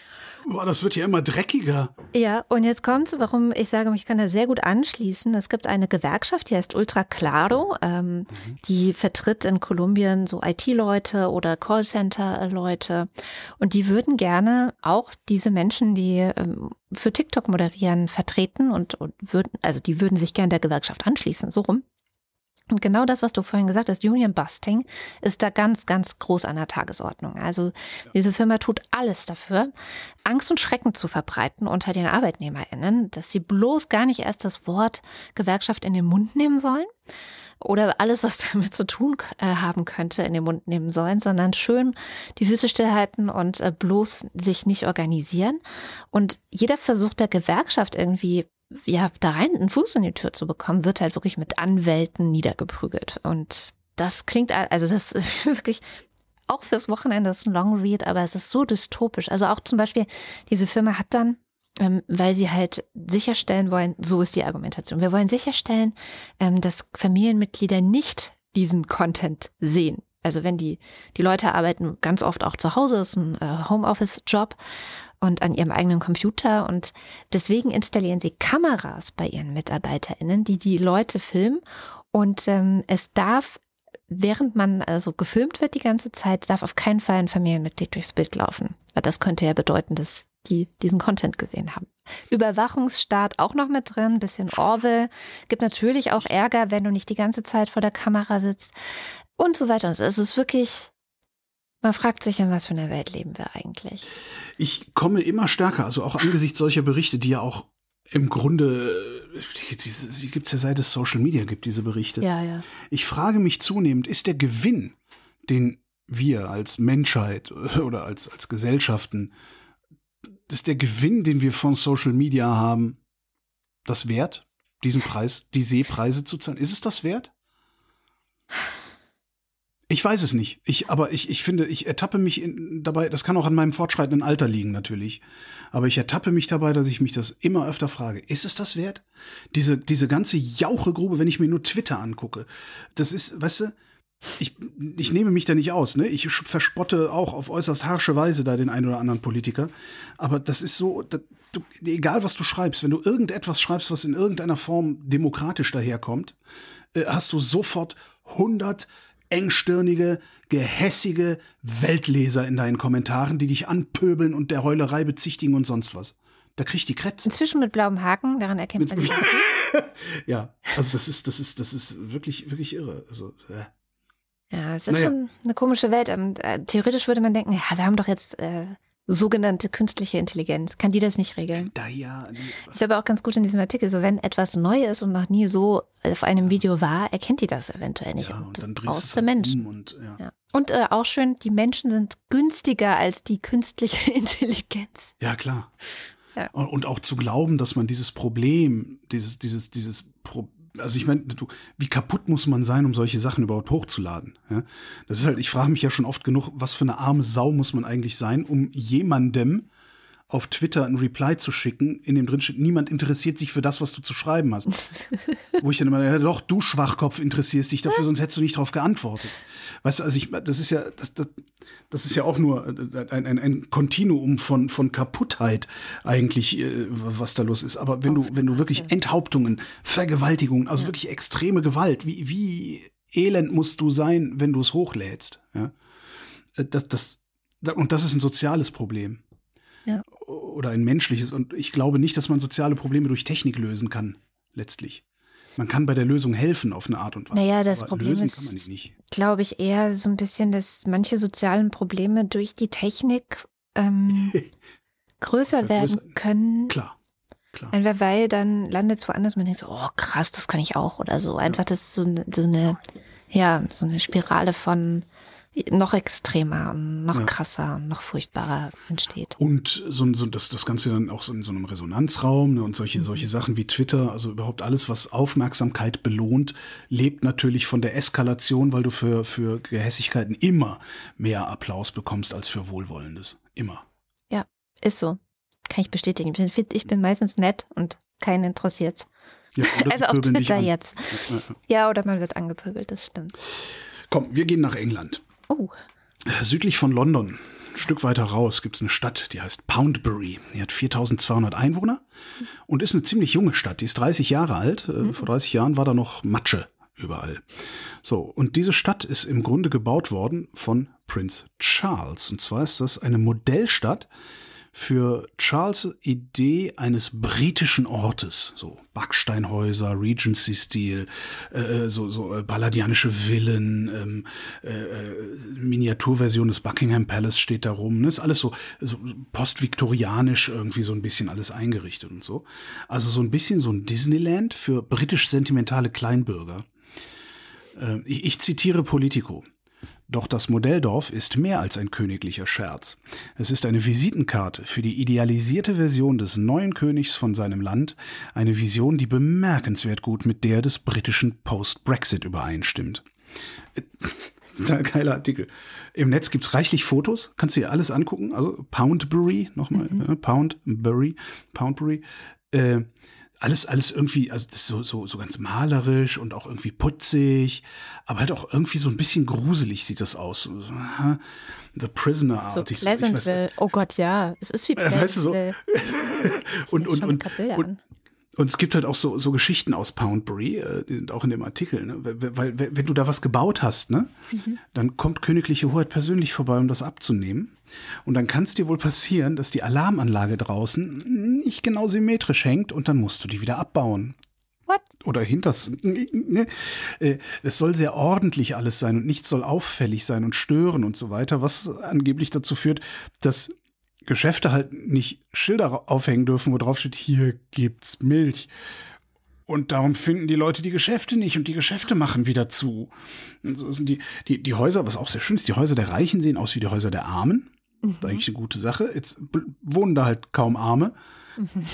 D: boah, das wird ja immer dreckiger.
B: Ja, und jetzt kommt's, warum ich sage, ich kann da sehr gut anschließen. Es gibt eine Gewerkschaft, die heißt Ultra Claro. Ähm, Die vertritt in Kolumbien so IT-Leute oder Callcenter-Leute. Und die würden gerne auch diese Menschen, die ähm, für TikTok moderieren, vertreten und, und würden, also die würden sich gerne der Gewerkschaft anschließen, so rum. Und genau das, was du vorhin gesagt hast, Union Busting, ist da ganz, ganz groß an der Tagesordnung. Also diese Firma tut alles dafür, Angst und Schrecken zu verbreiten unter den ArbeitnehmerInnen, dass sie bloß gar nicht erst das Wort Gewerkschaft in den Mund nehmen sollen oder alles, was damit zu tun äh, haben könnte, in den Mund nehmen sollen, sondern schön die Füße stillhalten und äh, bloß sich nicht organisieren. Und jeder Versuch der Gewerkschaft irgendwie ja, da rein einen Fuß in die Tür zu bekommen, wird halt wirklich mit Anwälten niedergeprügelt. Und das klingt, also das ist wirklich auch fürs Wochenende ist ein Long Read, aber es ist so dystopisch. Also auch zum Beispiel, diese Firma hat dann, ähm, weil sie halt sicherstellen wollen, so ist die Argumentation. Wir wollen sicherstellen, ähm, dass Familienmitglieder nicht diesen Content sehen. Also wenn die, die Leute arbeiten ganz oft auch zu Hause, ist ein äh, Homeoffice-Job und an ihrem eigenen Computer. Und deswegen installieren sie Kameras bei ihren MitarbeiterInnen, die die Leute filmen. Und ähm, es darf, während man also gefilmt wird die ganze Zeit, darf auf keinen Fall ein Familienmitglied durchs Bild laufen. Weil das könnte ja bedeuten, dass die diesen Content gesehen haben. Überwachungsstaat auch noch mit drin, bisschen Orwell. Gibt natürlich auch Ärger, wenn du nicht die ganze Zeit vor der Kamera sitzt und so weiter. Also es ist wirklich, man fragt sich, in was für einer Welt leben wir eigentlich.
D: Ich komme immer stärker, also auch angesichts solcher Berichte, die ja auch im Grunde, die, die, die gibt es ja seit es Social Media gibt, diese Berichte.
B: Ja, ja.
D: Ich frage mich zunehmend, ist der Gewinn, den wir als Menschheit oder als, als Gesellschaften, ist der Gewinn, den wir von Social Media haben, das wert, diesen Preis, die Seepreise zu zahlen? Ist es das wert? Ich weiß es nicht. Ich, aber ich, ich finde, ich ertappe mich in, dabei, das kann auch an meinem fortschreitenden Alter liegen natürlich, aber ich ertappe mich dabei, dass ich mich das immer öfter frage. Ist es das wert? Diese, diese ganze Jauchegrube, wenn ich mir nur Twitter angucke, das ist, weißt du, ich, ich nehme mich da nicht aus, ne? Ich verspotte auch auf äußerst harsche Weise da den einen oder anderen Politiker. Aber das ist so, das, du, egal was du schreibst, wenn du irgendetwas schreibst, was in irgendeiner Form demokratisch daherkommt, äh, hast du sofort 100 engstirnige, gehässige Weltleser in deinen Kommentaren, die dich anpöbeln und der Heulerei bezichtigen und sonst was. Da krieg ich die Krätze.
B: Inzwischen mit blauem Haken, daran erkennt man sich.
D: Ja, also das ist, das ist, das ist wirklich, wirklich irre. Also, äh.
B: Ja, es ist
D: Naja.
B: schon eine komische Welt. Und, äh, theoretisch würde man denken, ja, wir haben doch jetzt äh, sogenannte künstliche Intelligenz. Kann die das nicht regeln?
D: Da ja,
B: Ist aber auch ganz gut in diesem Artikel, so wenn etwas neu ist und noch nie so auf einem Video war, erkennt die das eventuell nicht.
D: ja,
B: und
D: und dann drehst es
B: du
D: halt
B: Menschen.
D: um und ja.
B: Ja. Und äh, auch schön, die Menschen sind günstiger als die künstliche Intelligenz.
D: Ja, klar.
B: Ja.
D: Und, auch zu glauben, dass man dieses Problem, dieses, dieses, dieses Pro also ich meine, wie kaputt muss man sein, um solche Sachen überhaupt hochzuladen? Ja? Das ist halt, ich frage mich ja schon oft genug, was für eine arme Sau muss man eigentlich sein, um jemandem auf Twitter ein Reply zu schicken, in dem drin steht, niemand interessiert sich für das, was du zu schreiben hast. Wo ich dann immer, ja doch, du Schwachkopf interessierst dich dafür, sonst hättest du nicht darauf geantwortet. Weißt du, also ich, das ist ja, das, das, das ist ja auch nur ein, ein, ein Kontinuum von, von Kaputtheit eigentlich, äh, was da los ist. Aber wenn du, wenn du wirklich Enthauptungen, Vergewaltigungen, also ja. wirklich extreme Gewalt, wie, wie elend musst du sein, wenn du es hochlädst, ja? Äh, das, das, und das ist ein soziales Problem.
B: Ja.
D: Oder ein menschliches. Und ich glaube nicht, dass man soziale Probleme durch Technik lösen kann, letztlich. Man kann bei der Lösung helfen auf eine Art und Weise.
B: Naja, das Problem ist, glaube ich, eher so ein bisschen, dass manche sozialen Probleme durch die Technik ähm, größer werden können.
D: Klar. Klar.
B: Einfach weil dann landet es woanders, man denkt so, oh krass, das kann ich auch oder so. Einfach, das ist so, so eine, ja, so eine Spirale von noch extremer und noch ja. krasser und noch furchtbarer entsteht.
D: Und so, so das, das Ganze dann auch so in so einem Resonanzraum ne, und solche, mhm. solche Sachen wie Twitter, also überhaupt alles, was Aufmerksamkeit belohnt, lebt natürlich von der Eskalation, weil du für, für Gehässigkeiten immer mehr Applaus bekommst als für Wohlwollendes. Immer.
B: Ja, ist so. Kann ich bestätigen. Ich bin, ich bin meistens nett und keinen interessiert. Ja, also auf Twitter jetzt. Ja, oder man wird angepöbelt, das stimmt.
D: Komm, wir gehen nach England.
B: Oh.
D: Südlich von London, ein Stück weiter raus, gibt es eine Stadt, die heißt Poundbury. Die hat 4200 Einwohner und ist eine ziemlich junge Stadt. Die ist 30 Jahre alt. Mhm. Vor 30 Jahren war da noch Matsche überall. So, und diese Stadt ist im Grunde gebaut worden von Prince Charles. Und zwar ist das eine Modellstadt, für Charles Idee eines britischen Ortes, so Backsteinhäuser, Regency-Stil, äh, äh so, so äh, palladianische Villen, ähm, äh, äh, Miniaturversion des Buckingham Palace steht da rum. Ne? Ist alles so, so postviktorianisch irgendwie so ein bisschen alles eingerichtet und so. Also so ein bisschen so ein Disneyland für britisch sentimentale Kleinbürger. Äh, ich, ich zitiere Politico. Doch das Modelldorf ist mehr als ein königlicher Scherz. Es ist eine Visitenkarte für die idealisierte Version des neuen Königs von seinem Land, eine Vision, die bemerkenswert gut mit der des britischen Post-Brexit übereinstimmt. Ist ein geiler Artikel. Im Netz gibt's reichlich Fotos, kannst du dir alles angucken. Also Poundbury, nochmal, mhm. Ne, Poundbury, Poundbury. Äh, alles, alles irgendwie, also das ist so, so, so ganz malerisch und auch irgendwie putzig, aber halt auch irgendwie so ein bisschen gruselig sieht das aus. So, The Prisoner-artig.
B: So Pleasantville. oh Gott, ja. Es ist wie
D: Pleasantville. Äh, weißt du so. und, und, und, und, und es gibt halt auch so, so Geschichten aus Poundbury, äh, die sind auch in dem Artikel, ne? weil, weil wenn du da was gebaut hast, ne, mhm. dann kommt königliche Hoheit persönlich vorbei, um das abzunehmen. Und dann kann es dir wohl passieren, dass die Alarmanlage draußen nicht genau symmetrisch hängt und dann musst du die wieder abbauen.
B: What?
D: Oder hinters. Ne? Äh, es soll sehr ordentlich alles sein und nichts soll auffällig sein und stören und so weiter, was angeblich dazu führt, dass Geschäfte halt nicht Schilder aufhängen dürfen, wo drauf steht, hier gibt's Milch. Und darum finden die Leute die Geschäfte nicht und die Geschäfte machen wieder zu. Und so sind die, die, die Häuser, was auch sehr schön ist, die Häuser der Reichen sehen aus wie die Häuser der Armen. Mhm. Das ist eigentlich eine gute Sache. Jetzt wohnen da halt kaum Arme. Mhm.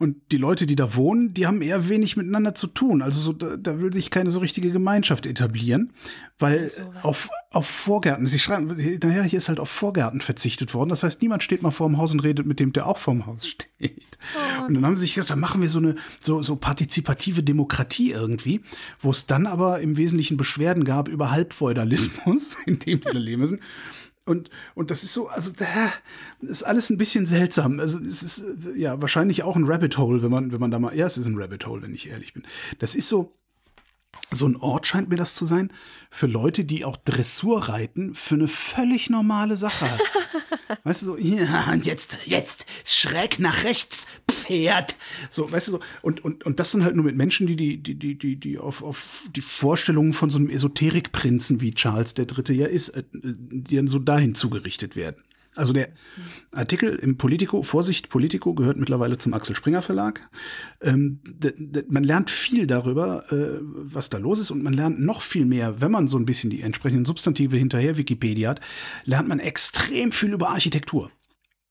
D: Und die Leute, die da wohnen, die haben eher wenig miteinander zu tun. Also so, da, da will sich keine so richtige Gemeinschaft etablieren, weil so auf, auf Vorgärten, sie schreiben, naja, hier ist halt auf Vorgärten verzichtet worden. Das heißt, niemand steht mal vor dem Haus und redet mit dem, der auch vor dem Haus steht. Oh. Und dann haben sie sich gedacht, da machen wir so eine so, so partizipative Demokratie irgendwie, wo es dann aber im Wesentlichen Beschwerden gab über Halbfeudalismus, in dem da leben müssen. Und, und das ist so, also das ist alles ein bisschen seltsam. Also es ist ja wahrscheinlich auch ein Rabbit Hole, wenn man, wenn man da mal, ja, es ist ein Rabbit Hole, wenn ich ehrlich bin. Das ist so, so ein Ort scheint mir das zu sein, für Leute, die auch Dressur reiten, für eine völlig normale Sache. weißt du, so, ja, und jetzt, jetzt, schräg nach rechts, Pferd. So, weißt du, so, und, und, und das dann halt nur mit Menschen, die, die, die, die, die, die auf, auf die Vorstellungen von so einem Esoterikprinzen wie Charles der Dritte ja ist, äh, die dann so dahin zugerichtet werden. Also der Artikel im Politico, Vorsicht, Politico gehört mittlerweile zum Axel Springer Verlag. Ähm, man lernt viel darüber, äh, was da los ist und man lernt noch viel mehr, wenn man so ein bisschen die entsprechenden Substantive hinterher Wikipedia hat, lernt man extrem viel über Architektur.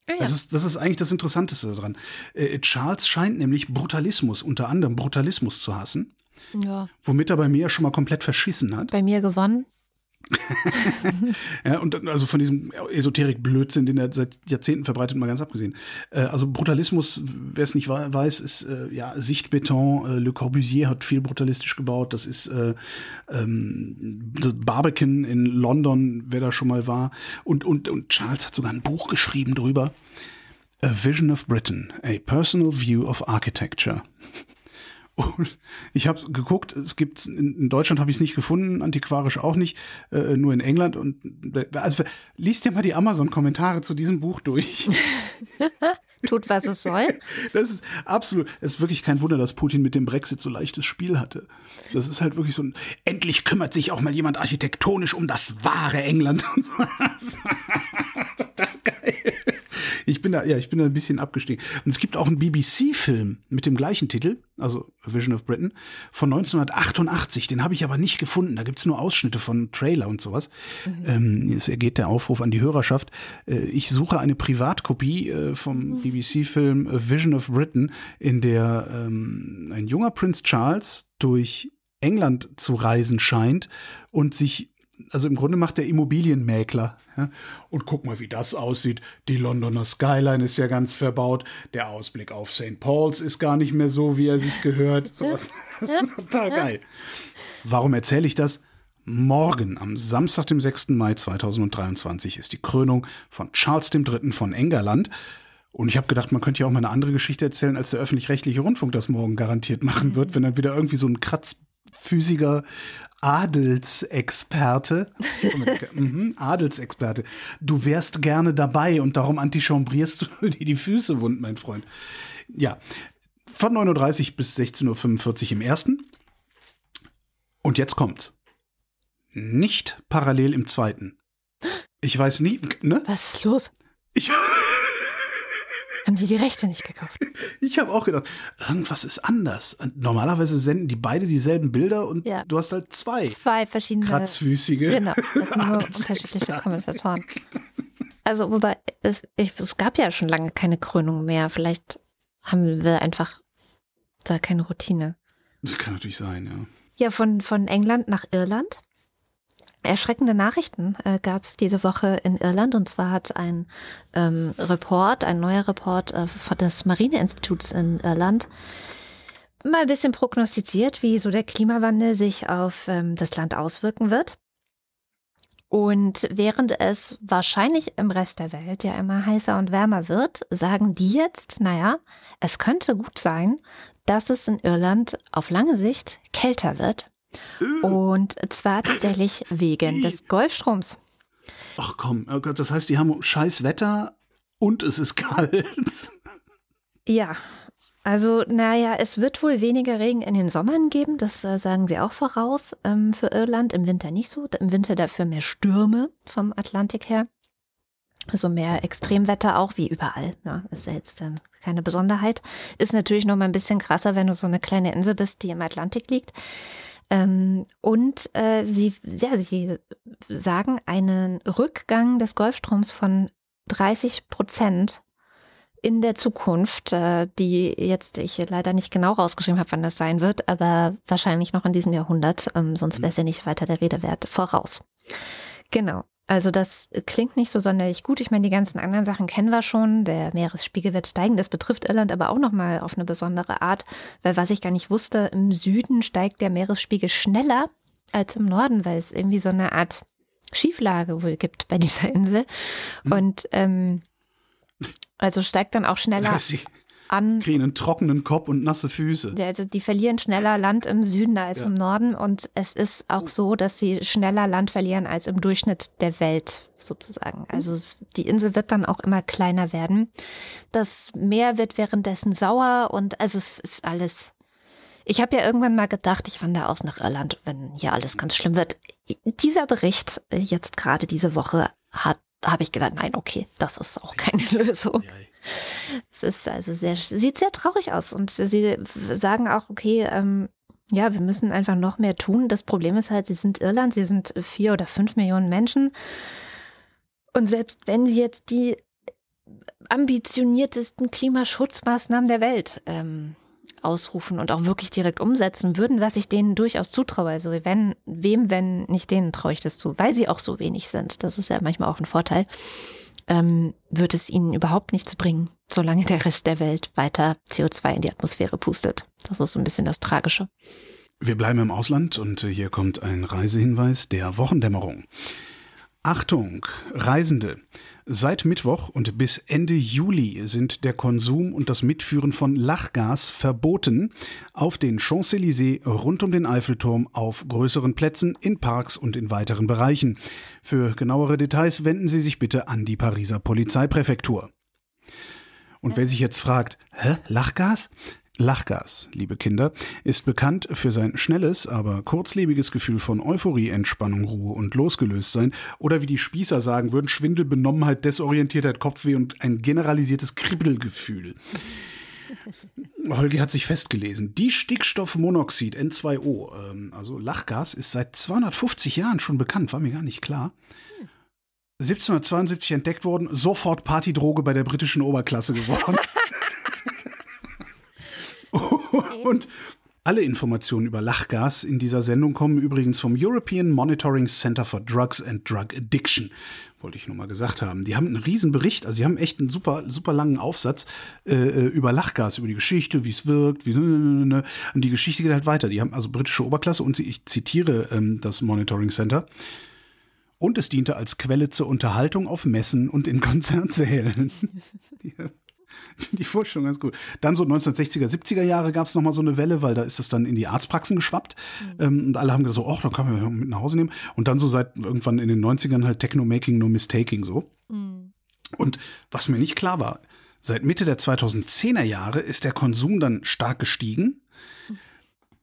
D: Ja, ja. Das, ist, das ist eigentlich das Interessanteste daran. Äh, Charles scheint nämlich Brutalismus, unter anderem Brutalismus zu hassen.
B: Ja.
D: Womit er bei mir schon mal komplett verschissen hat.
B: Bei mir gewonnen.
D: ja, und also von diesem Esoterik-Blödsinn, den er seit Jahrzehnten verbreitet, mal ganz abgesehen. Äh, also Brutalismus, wer es nicht weiß, ist äh, ja Sichtbeton. Äh, Le Corbusier hat viel brutalistisch gebaut. Das ist äh, ähm, das Barbican in London, wer da schon mal war. Und, und, und Charles hat sogar ein Buch geschrieben drüber. A Vision of Britain, a Personal View of Architecture. Und ich habe geguckt, es gibt in Deutschland habe ich es nicht gefunden, antiquarisch auch nicht, äh, nur in England. Und also liest dir mal die Amazon-Kommentare zu diesem Buch durch.
B: Tut, was es soll.
D: Das ist absolut, es ist wirklich kein Wunder, dass Putin mit dem Brexit so leichtes Spiel hatte. Das ist halt wirklich so ein, endlich kümmert sich auch mal jemand architektonisch um das wahre England und so. Total geil. Ich bin da, ja, ich bin da ein bisschen abgestiegen. Und es gibt auch einen BBC-Film mit dem gleichen Titel, also Vision of Britain, von 1988. Den habe ich aber nicht gefunden. Da gibt es nur Ausschnitte von Trailer und sowas. Mhm. Ähm, es ergeht der Aufruf an die Hörerschaft. Äh, ich suche eine Privatkopie äh, vom BBC-Film A Vision of Britain, in der ähm, ein junger Prinz Charles durch England zu reisen scheint und sich also im Grunde macht der Immobilienmäkler. Ja? Und guck mal, wie das aussieht. Die Londoner Skyline ist ja ganz verbaut. Der Ausblick auf St. Paul's ist gar nicht mehr so, wie er sich gehört. Sowas. Das ist total geil. Warum erzähle ich das? Morgen, am Samstag, dem 6. Mai 2023, ist die Krönung von Charles III. von Engerland. Und ich habe gedacht, man könnte ja auch mal eine andere Geschichte erzählen, als der öffentlich-rechtliche Rundfunk das morgen garantiert machen wird, wenn dann wieder irgendwie so ein kratzfüßiger Adelsexperte. mhm, Adelsexperte. Du wärst gerne dabei und darum antichambrierst du dir die Füße wund, mein Freund. Ja, von 9.30 Uhr bis 16.45 Uhr im ersten. Und jetzt kommt's. Nicht parallel im zweiten. Ich weiß nie, ne?
B: Was ist los?
D: Ich.
B: Haben die die Rechte nicht gekauft?
D: Ich habe auch gedacht, irgendwas ist anders. Normalerweise senden die beide dieselben Bilder und ja. du hast halt zwei.
B: Zwei verschiedene.
D: Kratzfüßige.
B: Genau, das sind nur unterschiedliche Kommentatoren. Also, wobei, es, es gab ja schon lange keine Krönung mehr. Vielleicht haben wir einfach da keine Routine.
D: Das kann natürlich sein, ja.
B: Ja, von, von England nach Irland. Erschreckende Nachrichten äh, gab es diese Woche in Irland und zwar hat ein ähm, Report, ein neuer Report äh, des Marineinstituts in Irland mal ein bisschen prognostiziert, wie so der Klimawandel sich auf ähm, das Land auswirken wird. Und während es wahrscheinlich im Rest der Welt ja immer heißer und wärmer wird, sagen die jetzt, naja, es könnte gut sein, dass es in Irland auf lange Sicht kälter wird und zwar tatsächlich wegen des Golfstroms.
D: Ach komm, oh Gott, das heißt, die haben scheiß Wetter und es ist kalt.
B: Ja, also naja, es wird wohl weniger Regen in den Sommern geben, das äh, sagen sie auch voraus ähm, für Irland. Im Winter nicht so, im Winter dafür mehr Stürme vom Atlantik her. Also mehr Extremwetter auch, wie überall. Ja, ist ja jetzt ähm, keine Besonderheit. Ist natürlich noch mal ein bisschen krasser, wenn du so eine kleine Insel bist, die im Atlantik liegt. Ähm, und äh, sie, ja, sie sagen einen Rückgang des Golfstroms von 30 Prozent in der Zukunft, äh, die jetzt ich leider nicht genau rausgeschrieben habe, wann das sein wird, aber wahrscheinlich noch in diesem Jahrhundert, ähm, sonst wäre es ja nicht weiter der Rede wert, voraus. Genau. Also das klingt nicht so sonderlich gut. Ich meine, die ganzen anderen Sachen kennen wir schon. Der Meeresspiegel wird steigen. Das betrifft Irland aber auch nochmal auf eine besondere Art, weil was ich gar nicht wusste, im Süden steigt der Meeresspiegel schneller als im Norden, weil es irgendwie so eine Art Schieflage wohl gibt bei dieser Insel. Hm. Und ähm, also steigt dann auch schneller
D: an. Kriegen einen trockenen Kopf und nasse Füße.
B: Also die verlieren schneller Land im Süden als ja. im Norden und es ist auch so, dass sie schneller Land verlieren als im Durchschnitt der Welt sozusagen. Also es, die Insel wird dann auch immer kleiner werden. Das Meer wird währenddessen sauer und also es ist alles. Ich habe ja irgendwann mal gedacht, ich wandere aus nach Irland, wenn hier alles ganz schlimm wird. Dieser Bericht äh, jetzt gerade diese Woche hat habe ich gedacht, nein, okay, das ist auch keine Lösung. Es ist also sehr, sieht sehr traurig aus und sie sagen auch, okay, ähm, ja, wir müssen einfach noch mehr tun. Das Problem ist halt, sie sind Irland, sie sind vier oder fünf Millionen Menschen. Und selbst wenn sie jetzt die ambitioniertesten Klimaschutzmaßnahmen der Welt ähm, ausrufen und auch wirklich direkt umsetzen würden, was ich denen durchaus zutraue. Also wenn, wem, wenn nicht denen traue ich das zu, weil sie auch so wenig sind. Das ist ja manchmal auch ein Vorteil. Ähm, wird es ihnen überhaupt nichts bringen, solange der Rest der Welt weiter CO2 in die Atmosphäre pustet. Das ist so ein bisschen das Tragische.
D: Wir bleiben im Ausland und hier kommt ein Reisehinweis der Wochendämmerung. Achtung, Reisende! Seit Mittwoch und bis Ende Juli sind der Konsum und das Mitführen von Lachgas verboten auf den Champs-Élysées, rund um den Eiffelturm, auf größeren Plätzen, in Parks und in weiteren Bereichen. Für genauere Details wenden Sie sich bitte an die Pariser Polizeipräfektur. Und wer sich jetzt fragt, hä, Lachgas? Lachgas, liebe Kinder, ist bekannt für sein schnelles, aber kurzlebiges Gefühl von Euphorie, Entspannung, Ruhe und Losgelöstsein oder wie die Spießer sagen würden, Schwindel, Benommenheit, Desorientiertheit, Kopfweh und ein generalisiertes Kribbelgefühl. Holgi hat sich festgelesen. Die Stickstoffmonoxid, N2O, ähm, also Lachgas, ist seit 250 Jahren schon bekannt, war mir gar nicht klar. 1772 entdeckt worden, sofort Partydroge bei der britischen Oberklasse geworden. Und alle Informationen über Lachgas in dieser Sendung kommen übrigens vom European Monitoring Center for Drugs and Drug Addiction. Wollte ich nur mal gesagt haben. Die haben einen riesen Bericht, also sie haben echt einen super, super langen Aufsatz äh, über Lachgas, über die Geschichte, wie es wirkt, wie und die Geschichte geht halt weiter. Die haben also britische Oberklasse und ich zitiere ähm, das Monitoring Center. Und es diente als Quelle zur Unterhaltung auf Messen und in Konzertsälen. Die Vorstellung ganz gut. Dann so 1960er, 70er Jahre gab es nochmal so eine Welle, weil da ist es dann in die Arztpraxen geschwappt. Mhm. Ähm, und alle haben gesagt, so, ach, da können wir mit nach Hause nehmen. Und dann so seit irgendwann in den 90ern halt Techno-Making, no mistaking so. Mhm. Und was mir nicht klar war, seit Mitte der 2010er Jahre ist der Konsum dann stark gestiegen.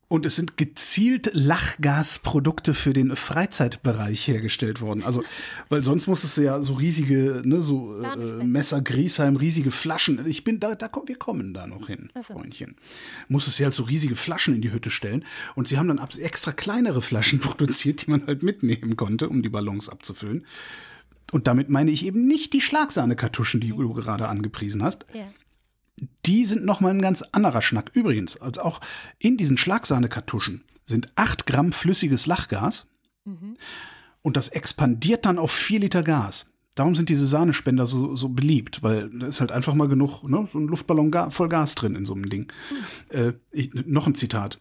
D: Und es sind gezielt Lachgasprodukte für den Freizeitbereich hergestellt worden. Also, weil sonst muss es ja so riesige, ne, so äh, Messer Griesheim, riesige Flaschen. Ich bin da, da wir kommen da noch hin, so. Freundchen. Muss es ja halt so riesige Flaschen in die Hütte stellen. Und sie haben dann extra kleinere Flaschen produziert, die man halt mitnehmen konnte, um die Ballons abzufüllen. Und damit meine ich eben nicht die Schlagsahne-Kartuschen, die du gerade angepriesen hast, ja die sind nochmal ein ganz anderer Schnack. Übrigens, also auch in diesen Schlagsahne-Kartuschen sind 8 Gramm flüssiges Lachgas mhm. und das expandiert dann auf 4 Liter Gas. Darum sind diese Sahnespender so, so beliebt, weil da ist halt einfach mal genug, ne, so ein Luftballon ga voll Gas drin in so einem Ding. Mhm. Äh, ich, noch ein Zitat.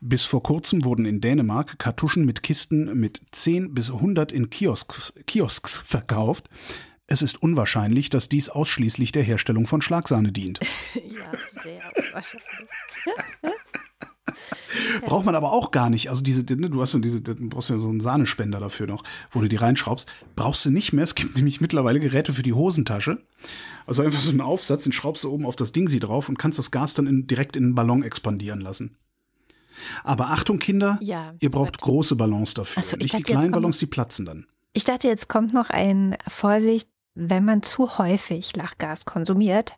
D: Bis vor kurzem wurden in Dänemark Kartuschen mit Kisten mit 10 bis 100 in Kiosks, Kiosks verkauft. Es ist unwahrscheinlich, dass dies ausschließlich der Herstellung von Schlagsahne dient. ja, sehr unwahrscheinlich. Braucht man aber auch gar nicht. Also diese, ne, du hast ja diese, du brauchst ja so einen Sahnespender dafür noch, wo du die reinschraubst. Brauchst du nicht mehr. Es gibt nämlich mittlerweile Geräte für die Hosentasche. Also einfach so einen Aufsatz, den schraubst du oben auf das Ding sie drauf und kannst das Gas dann in, direkt in den Ballon expandieren lassen. Aber Achtung, Kinder, ja, ihr braucht große Ballons dafür. Also, nicht die kleinen Ballons, die platzen dann.
B: Ich dachte, jetzt kommt noch ein Vorsicht, wenn man zu häufig Lachgas konsumiert,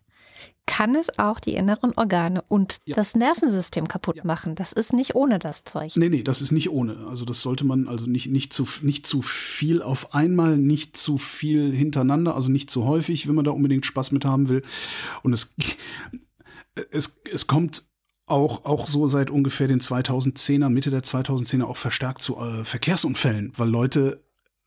B: kann es auch die inneren Organe und ja. das Nervensystem kaputt ja. machen. Das ist nicht ohne das Zeug.
D: Nee, nee, das ist nicht ohne. Also das sollte man also nicht, nicht, zu, nicht zu viel auf einmal, nicht zu viel hintereinander, also nicht zu häufig, wenn man da unbedingt Spaß mit haben will. Und es, es, es kommt auch, auch so seit ungefähr den 2010er, Mitte der 2010er auch verstärkt zu äh, Verkehrsunfällen, weil Leute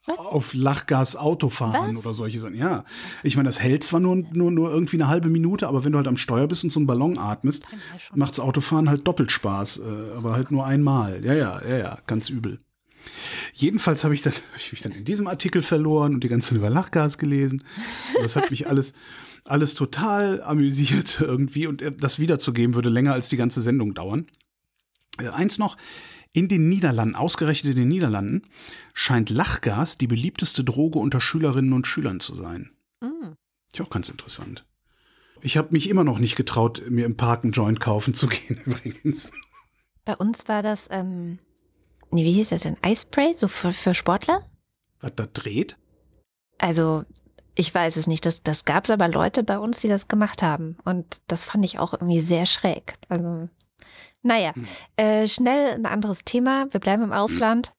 D: was? auf Lachgas Auto fahren Was? oder solche Sachen. Ja, ich meine, das hält zwar nur, nur, nur irgendwie eine halbe Minute, aber wenn du halt am Steuer bist und so einen Ballon atmest, macht's Autofahren halt doppelt Spaß, äh, aber halt nur einmal. Ja, ja, ja, ja, ganz übel. Jedenfalls habe ich, dann, hab ich mich dann in diesem Artikel verloren und die ganze Zeit über Lachgas gelesen. Das hat mich alles, alles total amüsiert irgendwie und äh, das wiederzugeben würde länger als die ganze Sendung dauern. Äh, eins noch, in den Niederlanden, ausgerechnet in den Niederlanden, scheint Lachgas die beliebteste Droge unter Schülerinnen und Schülern zu sein. Mhm. Ist auch ganz interessant. Ich habe mich immer noch nicht getraut, mir im Park einen Joint kaufen zu gehen, übrigens.
B: Bei uns war das, ähm, nee, wie hieß das denn? Eispray, so für, für Sportler?
D: Was da dreht?
B: Also, ich weiß es nicht. Das, das gab es aber Leute bei uns, die das gemacht haben. Und das fand ich auch irgendwie sehr schräg. Also, naja, hm. äh, schnell ein anderes Thema. Wir bleiben im Ausland.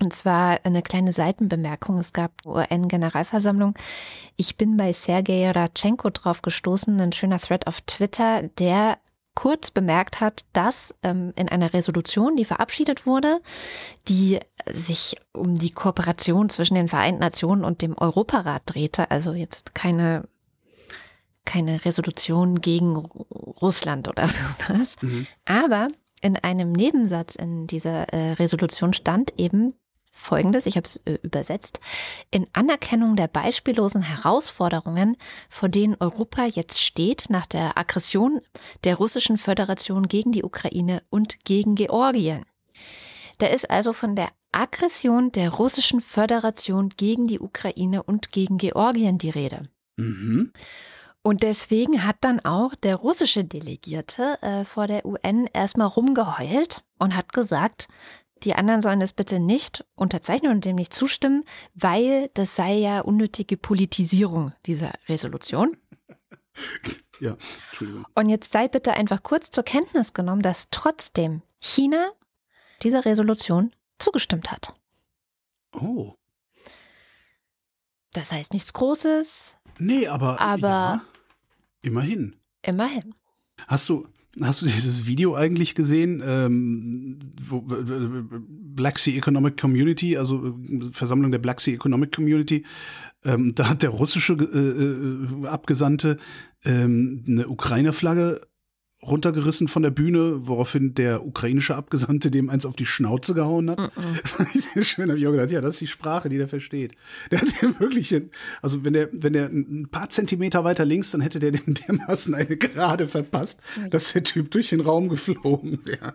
B: Und zwar eine kleine Seitenbemerkung. Es gab UN-Generalversammlung. Ich bin bei Sergei Ratchenko drauf gestoßen, ein schöner Thread auf Twitter, der kurz bemerkt hat, dass ähm, in einer Resolution, die verabschiedet wurde, die sich um die Kooperation zwischen den Vereinten Nationen und dem Europarat drehte, also jetzt keine keine Resolution gegen Russland oder sowas. Mhm. Aber in einem Nebensatz in dieser äh, Resolution stand eben Folgendes, ich habe es äh, übersetzt, in Anerkennung der beispiellosen Herausforderungen, vor denen Europa jetzt steht nach der Aggression der russischen Föderation gegen die Ukraine und gegen Georgien. Da ist also von der Aggression der russischen Föderation gegen die Ukraine und gegen Georgien die Rede. Mhm. Und deswegen hat dann auch der russische Delegierte äh, vor der UN erstmal rumgeheult und hat gesagt, die anderen sollen das bitte nicht unterzeichnen und dem nicht zustimmen, weil das sei ja unnötige Politisierung dieser Resolution.
D: Ja, Entschuldigung.
B: Und jetzt sei bitte einfach kurz zur Kenntnis genommen, dass trotzdem China dieser Resolution zugestimmt hat.
D: Oh.
B: Das heißt nichts Großes.
D: Nee, aber.
B: Aber. Ja,
D: immerhin.
B: Immerhin.
D: Hast du, Hast du dieses Video eigentlich gesehen? Ähm, wo, Black Sea Economic Community, also Versammlung der Black Sea Economic Community. Ähm, da hat der russische äh, äh Abgesandte ähm, eine Ukraine-Flagge runtergerissen von der Bühne, woraufhin der ukrainische Abgesandte dem eins auf die Schnauze gehauen hat. Mm -mm. Das fand ich sehr schön. habe ich auch gedacht, ja, das ist die Sprache, die der versteht. Der hat ja wirklich, also wenn der, wenn der ein paar Zentimeter weiter links, dann hätte der dem dermaßen eine Gerade verpasst, dass der Typ durch den Raum geflogen wäre.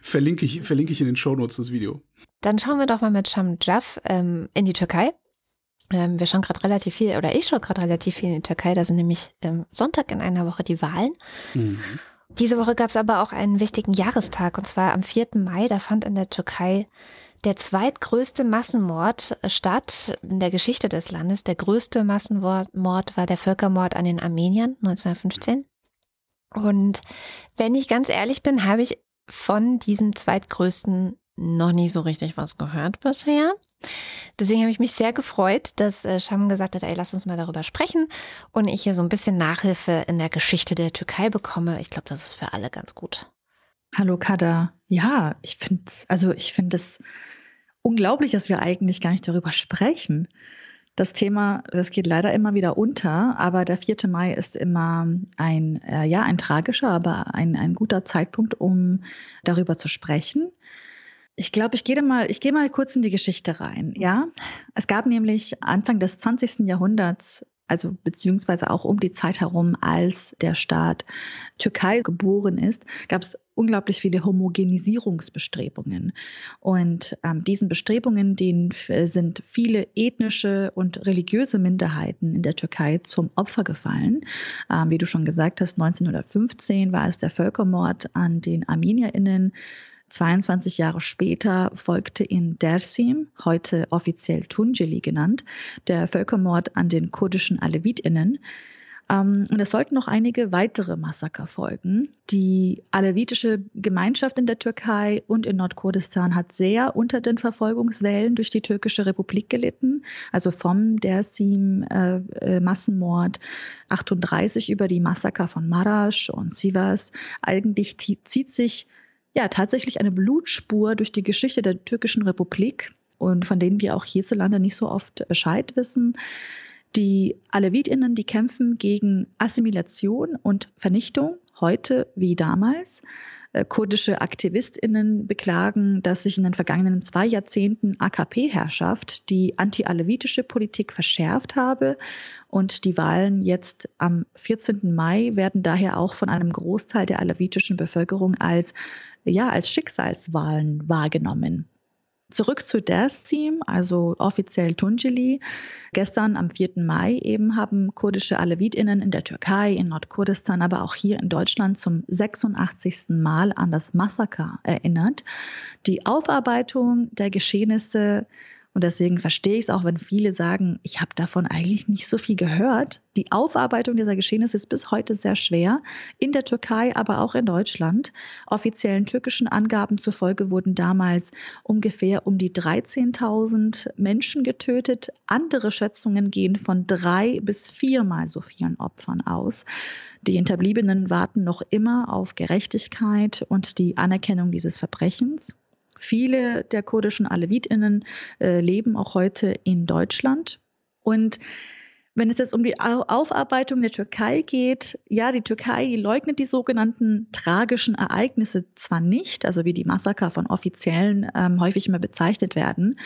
D: Verlinke ich, verlinke ich in den Shownotes das Video.
B: Dann schauen wir doch mal mit Sham Jaff ähm, in die Türkei. Ähm, wir schauen gerade relativ viel, oder ich schaue gerade relativ viel in die Türkei. Da sind nämlich ähm, Sonntag in einer Woche die Wahlen. Mhm. Diese Woche gab es aber auch einen wichtigen Jahrestag und zwar am 4. Mai. Da fand in der Türkei der zweitgrößte Massenmord statt in der Geschichte des Landes. Der größte Massenmord war der Völkermord an den Armeniern 1915. Und wenn ich ganz ehrlich bin, habe ich von diesem zweitgrößten noch nie so richtig was gehört bisher. Deswegen habe ich mich sehr gefreut, dass äh, Sham gesagt hat, ey, lass uns mal darüber sprechen und ich hier so ein bisschen Nachhilfe in der Geschichte der Türkei bekomme. Ich glaube, das ist für alle ganz gut.
E: Hallo Kada. Ja, ich finde also ich es unglaublich, dass wir eigentlich gar nicht darüber sprechen. Das Thema, das geht leider immer wieder unter, aber der 4. Mai ist immer ein, äh, ja, ein tragischer, aber ein, ein guter Zeitpunkt, um darüber zu sprechen. Ich glaube, ich gehe mal, ich gehe mal kurz in die Geschichte rein. Ja, es gab nämlich Anfang des 20. Jahrhunderts, also beziehungsweise auch um die Zeit herum, als der Staat Türkei geboren ist, gab es unglaublich viele Homogenisierungsbestrebungen. Und ähm, diesen Bestrebungen, denen sind viele ethnische und religiöse Minderheiten in der Türkei zum Opfer gefallen. Ähm, wie du schon gesagt hast, 1915 war es der Völkermord an den ArmenierInnen. 22 Jahre später folgte in Dersim, heute offiziell Tunceli genannt, der Völkermord an den kurdischen Alevitinnen. Ähm, und es sollten noch einige weitere Massaker folgen. Die alevitische Gemeinschaft in der Türkei und in Nordkurdistan hat sehr unter den Verfolgungswellen durch die türkische Republik gelitten. Also vom Dersim-Massenmord äh, 38 über die Massaker von Marasch und Sivas. Eigentlich zieht sich ja tatsächlich eine Blutspur durch die Geschichte der türkischen Republik und von denen wir auch hierzulande nicht so oft Bescheid wissen. Die Alevitinnen, die kämpfen gegen Assimilation und Vernichtung, heute wie damals. Äh, kurdische Aktivistinnen beklagen, dass sich in den vergangenen zwei Jahrzehnten AKP-Herrschaft die anti-alevitische Politik verschärft habe und die Wahlen jetzt am 14. Mai werden daher auch von einem Großteil der alevitischen Bevölkerung als ja, als Schicksalswahlen wahrgenommen. Zurück zu Dersim, also offiziell Tunceli. Gestern am 4. Mai eben haben kurdische Alevitinnen in der Türkei, in Nordkurdistan, aber auch hier in Deutschland zum 86. Mal an das Massaker erinnert. Die Aufarbeitung der Geschehnisse Und deswegen verstehe ich es auch, wenn viele sagen, ich habe davon eigentlich nicht so viel gehört. Die Aufarbeitung dieser Geschehnisse ist bis heute sehr schwer. In der Türkei, aber auch in Deutschland. Offiziellen türkischen Angaben zufolge wurden damals ungefähr um die 13.000 Menschen getötet. Andere Schätzungen gehen von drei bis viermal so vielen Opfern aus. Die Hinterbliebenen warten noch immer auf Gerechtigkeit und die Anerkennung dieses Verbrechens. Viele der kurdischen Alevitinnen äh, leben auch heute in Deutschland. Und wenn es jetzt um die Aufarbeitung der Türkei geht, ja, die Türkei leugnet die sogenannten tragischen Ereignisse zwar nicht, also wie die Massaker von Offiziellen ähm, häufig immer bezeichnet werden.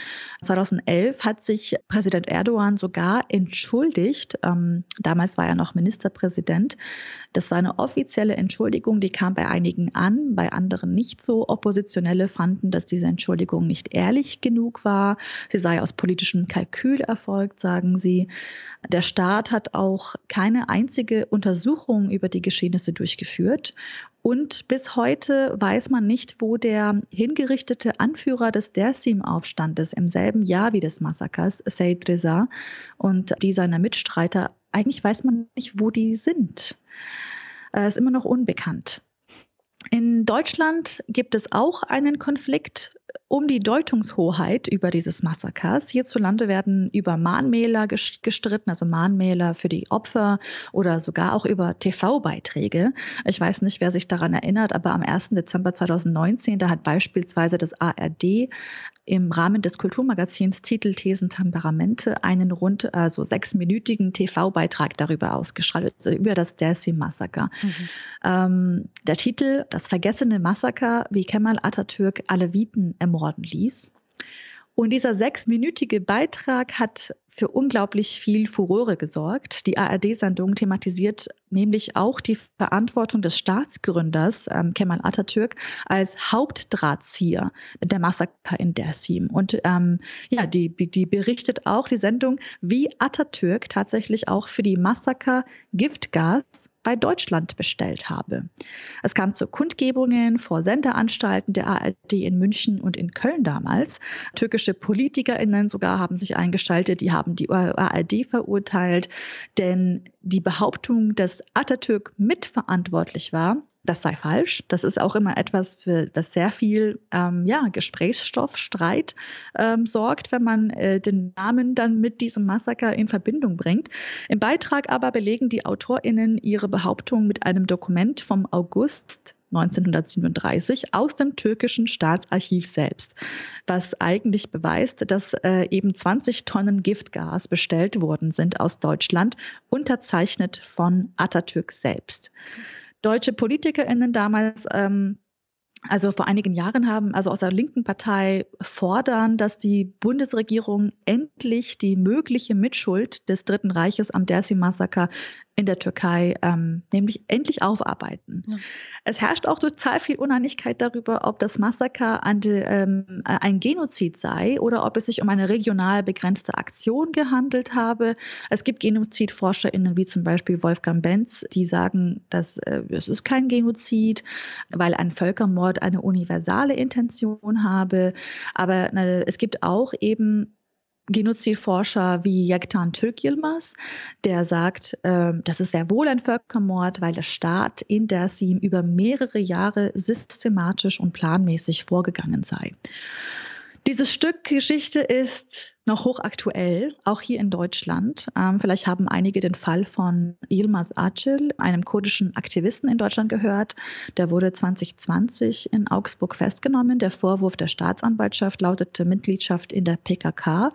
E: 2011 hat sich Präsident Erdogan sogar entschuldigt. Ähm, damals war er noch Ministerpräsident. Das war eine offizielle Entschuldigung, die kam bei einigen an, bei anderen nicht so. Oppositionelle fanden, dass diese Entschuldigung nicht ehrlich genug war. Sie sei aus politischem Kalkül erfolgt, sagen sie. Der Staat hat auch keine einzige Untersuchung über die Geschehnisse durchgeführt. Und bis heute weiß man nicht, wo der hingerichtete Anführer des Dersim-Aufstandes im selben Jahr wie des Massakers, Said Reza, und die seiner Mitstreiter, eigentlich weiß man nicht, wo die sind. Äh, ist immer noch unbekannt. In Deutschland gibt es auch einen Konflikt um die Deutungshoheit über dieses Massakers. Hierzulande werden über Mahnmäler gestritten, also Mahnmäler für die Opfer oder sogar auch über TV-Beiträge. Ich weiß nicht, wer sich daran erinnert, aber am 1. Dezember 2019, da hat beispielsweise das ARD im Rahmen des Kulturmagazins Titel Thesen Temperamente einen rund also sechsminütigen TV-Beitrag darüber ausgestrahlt, also über das Dersim-Massaker. Mhm. Ähm, der Titel Das vergessene Massaker, wie Kemal Atatürk Aleviten ermorden ließ. Und dieser sechsminütige Beitrag hat für unglaublich viel Furore gesorgt. Die ARD-Sendung thematisiert nämlich auch die Verantwortung des Staatsgründers ähm, Kemal Atatürk als Hauptdrahtzieher der Massaker in Dersim. Und ähm, ja, die, die berichtet auch die Sendung, wie Atatürk tatsächlich auch für die Massaker Giftgas bei Deutschland bestellt habe. Es kam zu Kundgebungen vor Sendeanstalten der ARD in München und in Köln damals. Türkische PolitikerInnen sogar haben sich eingeschaltet, die haben die ARD verurteilt, denn die Behauptung, dass Atatürk mitverantwortlich war, das sei falsch. Das ist auch immer etwas, für das sehr viel ähm, ja, Gesprächsstoff, Streit ähm, sorgt, wenn man äh, den Namen dann mit diesem Massaker in Verbindung bringt. Im Beitrag aber belegen die AutorInnen ihre Behauptung mit einem Dokument vom August 1937 aus dem türkischen Staatsarchiv selbst, was eigentlich beweist, dass äh, eben 20 Tonnen Giftgas bestellt worden sind aus Deutschland, unterzeichnet von Atatürk selbst. Deutsche PolitikerInnen damals ähm, also vor einigen Jahren haben, also aus der linken Partei fordern, dass die Bundesregierung endlich die mögliche Mitschuld des Dritten Reiches am Dersim-Massaker in der Türkei ähm, nämlich endlich aufarbeiten. Ja. Es herrscht auch total viel Uneinigkeit darüber, ob das Massaker die, ähm, ein Genozid sei oder ob es sich um eine regional begrenzte Aktion gehandelt habe. Es gibt GenozidforscherInnen wie zum Beispiel Wolfgang Benz, die sagen, dass äh, es ist kein Genozid, weil ein Völkermord eine universale Intention habe. Aber es gibt auch eben Genozidforscher wie Yektan Türk der sagt, äh, das ist sehr wohl ein Völkermord, weil der Staat in Dersim über mehrere Jahre systematisch und planmäßig vorgegangen sei. Dieses Stück Geschichte ist noch hochaktuell, auch hier in Deutschland. Ähm, vielleicht haben einige den Fall von Yilmaz Acil, einem kurdischen Aktivisten in Deutschland gehört. Der wurde 2020 in Augsburg festgenommen. Der Vorwurf der Staatsanwaltschaft lautete Mitgliedschaft in der PKK.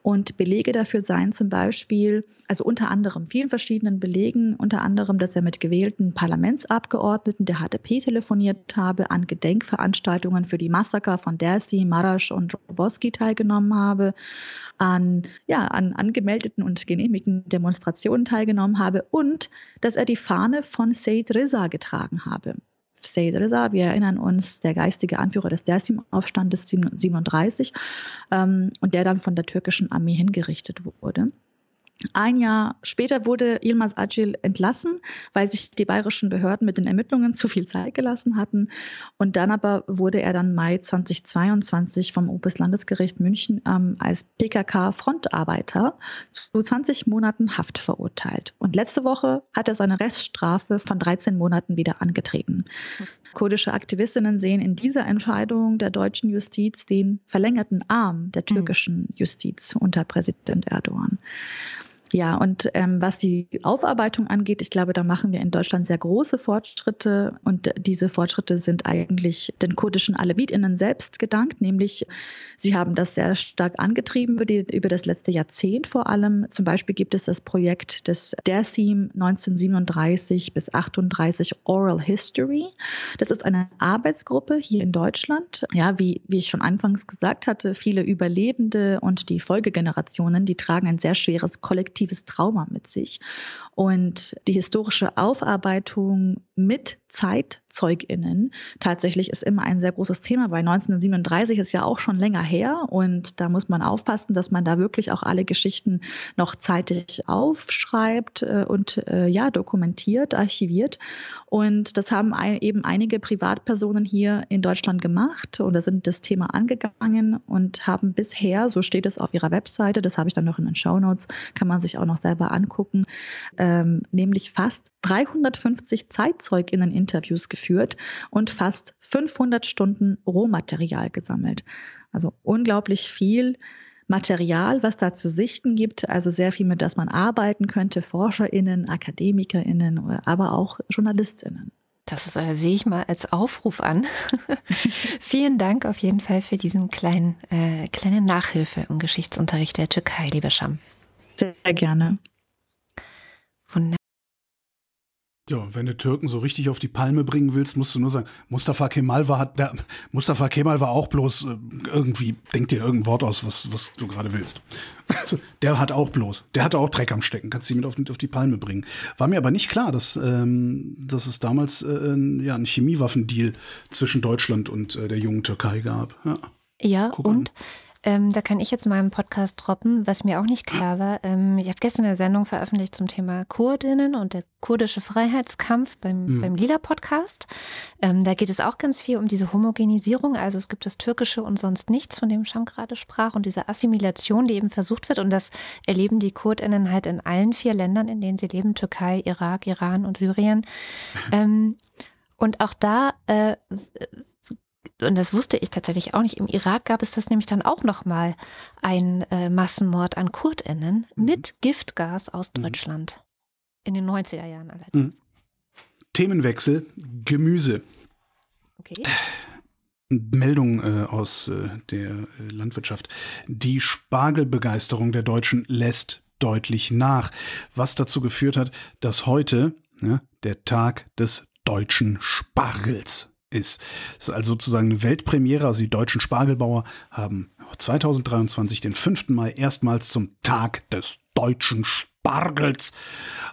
E: Und Belege dafür seien zum Beispiel, also unter anderem vielen verschiedenen Belegen, unter anderem, dass er mit gewählten Parlamentsabgeordneten der HDP telefoniert habe, an Gedenkveranstaltungen für die Massaker von Dersi, Marasch und Roboski teilgenommen habe an, ja, an angemeldeten und genehmigten Demonstrationen teilgenommen habe und dass er die Fahne von Seyd Reza getragen habe. Seyd Reza, wir erinnern uns, der geistige Anführer des Dersim-Aufstandes 37 ähm, und der dann von der türkischen Armee hingerichtet wurde. Ein Jahr später wurde Yilmaz Acil entlassen, weil sich die bayerischen Behörden mit den Ermittlungen zu viel Zeit gelassen hatten. Und dann aber wurde er dann Mai 2022 vom Oberlandesgericht München ähm, als PKK-Frontarbeiter zu 20 Monaten Haft verurteilt. Und letzte Woche hat er seine Reststrafe von 13 Monaten wieder angetreten. Kurdische Aktivistinnen sehen in dieser Entscheidung der deutschen Justiz den verlängerten Arm der türkischen Justiz unter Präsident Erdogan. Ja, und ähm, was die Aufarbeitung angeht, ich glaube, da machen wir in Deutschland sehr große Fortschritte und diese Fortschritte sind eigentlich den kurdischen Alevitinnen selbst gedankt, nämlich sie haben das sehr stark angetrieben über, die, über das letzte Jahrzehnt vor allem. Zum Beispiel gibt es das Projekt des DERSIM 1937 bis 38 Oral History. Das ist eine Arbeitsgruppe hier in Deutschland. Ja, wie, wie ich schon anfangs gesagt hatte, viele Überlebende und die Folgegenerationen, die tragen ein sehr schweres Kollektiv kollektives Trauma mit sich. Und die historische Aufarbeitung mit ZeitzeugInnen tatsächlich ist immer ein sehr großes Thema, weil 1937 ist ja auch schon länger her und da muss man aufpassen, dass man da wirklich auch alle Geschichten noch zeitig aufschreibt äh, und äh, ja, dokumentiert, archiviert. Und das haben eben einige Privatpersonen hier in Deutschland gemacht oder sind das Thema angegangen und haben bisher, so steht es auf ihrer Webseite, das habe ich dann noch in den Show Notes, kann man sich auch noch selber angucken, ähm, nämlich fast 350 Zeitzeuginnen-Interviews geführt und fast 500 Stunden Rohmaterial gesammelt. Also unglaublich viel Material, was da zu sichten gibt, also sehr viel, mit das man arbeiten könnte, ForscherInnen, AkademikerInnen, aber auch JournalistInnen.
B: Das äh, sehe ich mal als Aufruf an. Vielen Dank auf jeden Fall für diesen kleinen, äh, kleine Nachhilfe im Geschichtsunterricht der Türkei, lieber Scham.
E: Sehr gerne.
D: Wunderbar. Ja, wenn du Türken so richtig auf die Palme bringen willst, musst du nur sagen, Mustafa Kemal war, der, Mustafa Kemal war auch bloß äh, irgendwie, denk dir irgendein Wort aus, was, was du gerade willst. Der hat auch bloß, der hatte auch Dreck am Stecken, kannst du mit auf, auf die Palme bringen. War mir aber nicht klar, dass, ähm, dass es damals äh, ja, einen Chemiewaffendeal zwischen Deutschland und äh, der jungen Türkei gab.
B: Ja, ja und an. Ähm, da kann ich jetzt mal einen Podcast droppen, was mir auch nicht klar war. Ähm, ich habe gestern eine Sendung veröffentlicht zum Thema Kurdinnen und der kurdische Freiheitskampf beim, mhm. beim Lila-Podcast. Ähm, da geht es auch ganz viel um diese Homogenisierung. Also es gibt das Türkische und sonst nichts, von dem Sham gerade sprach, und diese Assimilation, die eben versucht wird. Und das erleben die Kurdinnen halt in allen vier Ländern, in denen sie leben, Türkei, Irak, Iran und Syrien. Ähm, und auch da äh, und das wusste ich tatsächlich auch nicht, im Irak gab es das nämlich dann auch nochmal ein äh, Massenmord an KurdInnen mhm. mit Giftgas aus mhm. Deutschland. In den 90er Jahren allerdings. Mhm.
D: Themenwechsel, Gemüse.
B: Okay.
D: Meldung äh, aus äh, der äh, Landwirtschaft. Die Spargelbegeisterung der Deutschen lässt deutlich nach, was dazu geführt hat, dass heute ja, der Tag des deutschen Spargels ist. Es ist also sozusagen eine Weltpremiere. Also die deutschen Spargelbauer haben 2023 den 5. Mai erstmals zum Tag des deutschen Spargels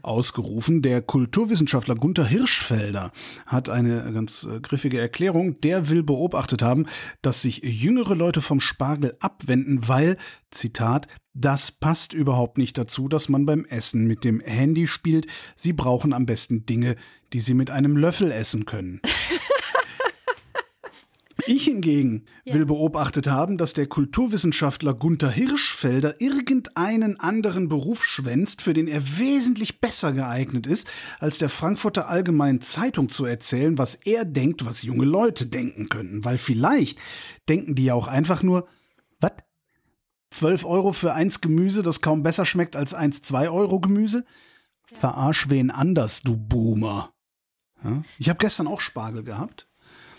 D: ausgerufen. Der Kulturwissenschaftler Gunther Hirschfelder hat eine ganz äh, griffige Erklärung. Der will beobachtet haben, dass sich jüngere Leute vom Spargel abwenden, weil, Zitat, das passt überhaupt nicht dazu, dass man beim Essen mit dem Handy spielt. Sie brauchen am besten Dinge, die sie mit einem Löffel essen können. Ich hingegen ja. will beobachtet haben, dass der Kulturwissenschaftler Gunther Hirschfelder irgendeinen anderen Beruf schwänzt, für den er wesentlich besser geeignet ist, als der Frankfurter Allgemeinen Zeitung zu erzählen, was er denkt, was junge Leute denken könnten. Weil vielleicht denken die ja auch einfach nur, was? 12 Euro für eins Gemüse, das kaum besser schmeckt als eins 2 Euro Gemüse? Verarsch wen anders, du Boomer. Ja? Ich habe gestern auch Spargel gehabt.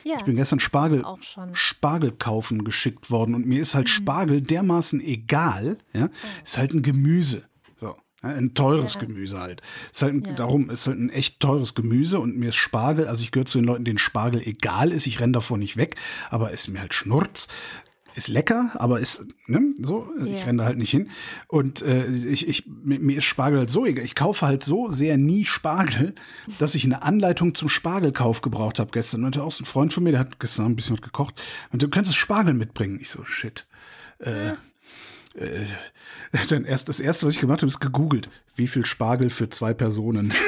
D: Ja, ich bin gestern Spargel, Spargel kaufen geschickt worden und mir ist halt mhm. Spargel dermaßen egal. Ja, oh. ist halt ein Gemüse. So. ein teures ja. Gemüse halt. Ist halt ein, ja. darum ist halt ein echt teures Gemüse und mir ist Spargel, also ich gehöre zu den Leuten, denen Spargel egal ist. Ich renne davor nicht weg, aber ist mir halt Schnurz ist lecker, aber ist, ne, so, yeah. ich renne da halt nicht hin. Und äh, ich, ich, mir ist Spargel halt so egal. Ich kaufe halt so sehr nie Spargel, dass ich eine Anleitung zum Spargelkauf gebraucht habe gestern. Und auch so ein Freund von mir, der hat gestern ein bisschen was gekocht. Und du könntest Spargel mitbringen. Ich so, shit. Äh, äh, dann erst das erste, was ich gemacht habe, ist gegoogelt. Wie viel Spargel für zwei Personen?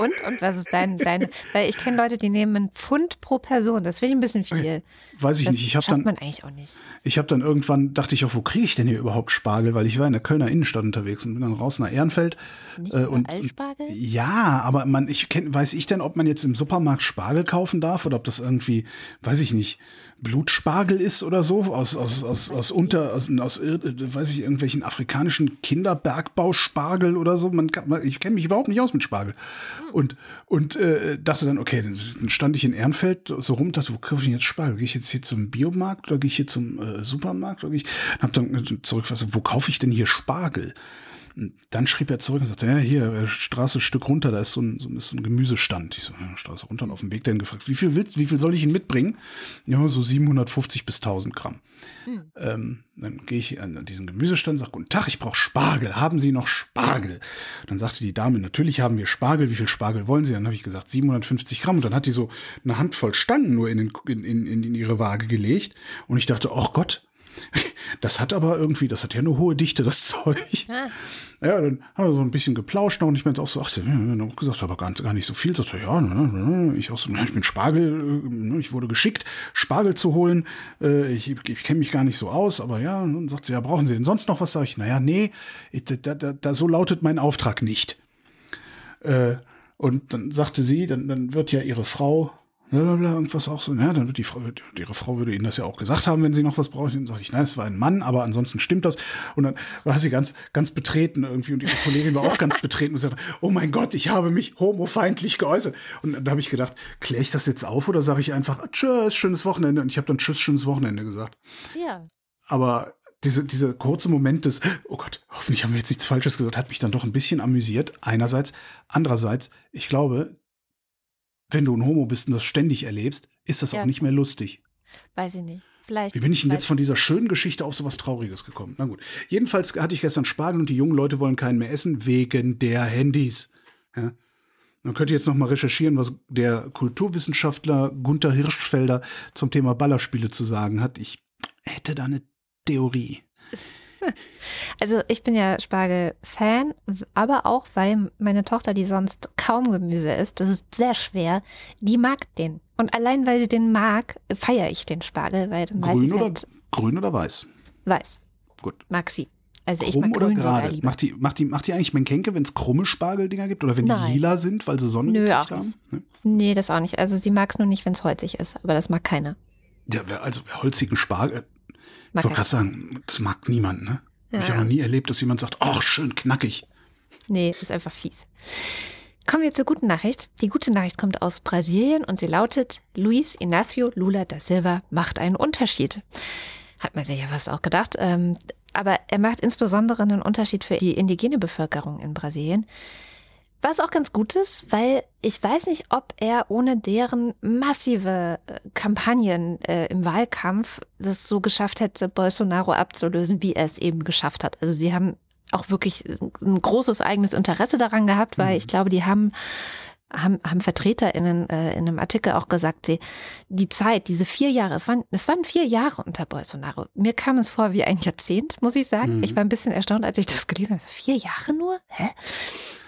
B: Und? Und was ist dein, dein weil ich kenne Leute, die nehmen einen Pfund pro Person. Das finde ich ein bisschen viel.
D: Weiß ich
B: das
D: nicht. Ich habe
B: schafft
D: dann,
B: man eigentlich auch nicht.
D: ich habe dann irgendwann dachte ich auch, wo kriege ich denn hier überhaupt Spargel? Weil ich war in der Kölner Innenstadt unterwegs und bin dann raus nach Ehrenfeld.
B: Nicht
D: Äh, und- und-
B: Spargel?
D: Ja, aber man, ich kenn, weiß ich denn, ob man jetzt im Supermarkt Spargel kaufen darf oder ob das irgendwie, weiß ich nicht, Blutspargel ist oder so aus aus aus aus unter aus, aus äh, weiß ich irgendwelchen afrikanischen Kinderbergbauspargel oder so. Man, kann, man ich kenne mich überhaupt nicht aus mit Spargel und und äh, dachte dann, okay, dann, stand ich in Ehrenfeld so rum, dachte, wo kaufe ich jetzt Spargel? Gehe ich jetzt hier zum Biomarkt oder gehe ich hier zum äh, Supermarkt oder gehe ich? Hab dann zurück, wo kaufe ich denn hier Spargel? Und Dann schrieb er zurück und sagte, ja, hier, äh, Straße ein Stück runter, da ist so ein, so, ist so ein Gemüsestand. Ich so, ja, Straße runter und auf dem Weg dahin gefragt, wie viel willst, wie viel soll ich ihn mitbringen? Ja, so 750 bis 1000 Gramm. Ähm, dann gehe ich an diesen Gemüsestand, sage, guten Tag, ich brauche Spargel. Haben Sie noch Spargel? Dann sagte die Dame, natürlich haben wir Spargel. Wie viel Spargel wollen Sie? Dann habe ich gesagt, 750 Gramm. Und dann hat die so eine Handvoll Stangen nur in, den, in, in, in ihre Waage gelegt. Und ich dachte, ach Gott, das hat aber irgendwie, das hat ja eine hohe Dichte, das Zeug.
B: Ah.
D: Ja, dann haben wir so ein bisschen geplauscht und ich meinte auch so, ach, ja, dann auch gesagt, aber gar, gar nicht so viel. Ja, ne, ne, ich auch so, ja, ich bin Spargel, äh, ne, ich wurde geschickt, Spargel zu holen. Äh, Ich, ich kenne mich gar nicht so aus, aber ja, und dann sagt sie, ja, brauchen Sie denn sonst noch was? Sag ich, naja, nee, ich, da, da, da, so lautet mein Auftrag nicht. Äh, und dann sagte sie, dann, dann wird ja ihre Frau, blablabla, irgendwas auch so, ja, dann wird die Frau, ihre Frau würde ihnen das ja auch gesagt haben, wenn sie noch was braucht. Dann sage ich, nein, es war ein Mann, aber ansonsten stimmt das. Und dann war sie ganz, ganz betreten irgendwie und ihre Kollegin war auch ganz betreten und sagte, oh mein Gott, ich habe mich homofeindlich geäußert. Und dann habe ich gedacht, kläre ich das jetzt auf oder sage ich einfach, tschüss, schönes Wochenende. Und ich habe dann tschüss, schönes Wochenende gesagt.
B: Ja.
D: Aber diese, diese kurze Moment des, oh Gott, hoffentlich haben wir jetzt nichts Falsches gesagt, hat mich dann doch ein bisschen amüsiert. Einerseits. Andererseits, ich glaube, wenn du ein Homo bist und das ständig erlebst, ist das
B: Ja.
D: auch nicht mehr lustig.
B: Weiß ich nicht. Vielleicht.
D: Wie bin ich denn jetzt von dieser schönen Geschichte auf so was Trauriges gekommen? Na gut. Jedenfalls hatte ich gestern Spargel und die jungen Leute wollen keinen mehr essen wegen der Handys. Ja. Man könnte jetzt noch mal recherchieren, was der Kulturwissenschaftler Gunther Hirschfelder zum Thema Ballerspiele zu sagen hat. Ich hätte da eine Theorie.
B: Also ich bin ja Spargel-Fan, aber auch, weil meine Tochter, die sonst kaum Gemüse isst, das ist sehr schwer, die mag den. Und allein weil sie den mag, feiere ich den Spargel, weil dann weiß
D: Grün
B: ich
D: oder,
B: halt,
D: grün oder weiß?
B: weiß,
D: Gut.
B: mag sie. Also ich
D: Krumm
B: mag
D: oder gerade? Macht die, macht, die, macht die eigentlich Menkenke, wenn es krumme Spargeldinger gibt? Oder wenn
B: Nein.
D: die lila sind, weil sie Sonne
B: Nö,
D: gekriegt
B: auch
D: haben? Ne?
B: Nee, das auch nicht. Also sie mag es nur nicht, wenn es holzig ist, aber das mag keiner.
D: Ja, also holzigen Spargel, ich wollte gerade sagen, das mag niemand, ne? Hab ich
B: Ja.
D: auch noch nie erlebt, dass jemand sagt, ach, schön knackig.
B: Nee, ist einfach fies. Kommen wir zur guten Nachricht. Die gute Nachricht kommt aus Brasilien und sie lautet, Luis Inácio Lula da Silva macht einen Unterschied. Hat man sich ja was auch gedacht. Ähm, aber er macht insbesondere einen Unterschied für die indigene Bevölkerung in Brasilien. Was auch ganz gut ist, weil ich weiß nicht, ob er ohne deren massive äh, Kampagnen äh, im Wahlkampf das so geschafft hätte, Bolsonaro abzulösen, wie er es eben geschafft hat. Also sie haben auch wirklich ein großes eigenes Interesse daran gehabt, weil
D: Mhm.
B: ich glaube, die haben haben, haben VertreterInnen äh, in einem Artikel auch gesagt, sie, die Zeit, diese vier Jahre, es waren, es waren vier Jahre unter Bolsonaro. Mir kam es vor wie ein Jahrzehnt, muss ich sagen.
D: Mhm.
B: Ich war ein bisschen erstaunt, als ich das gelesen habe. Vier Jahre nur? Hä?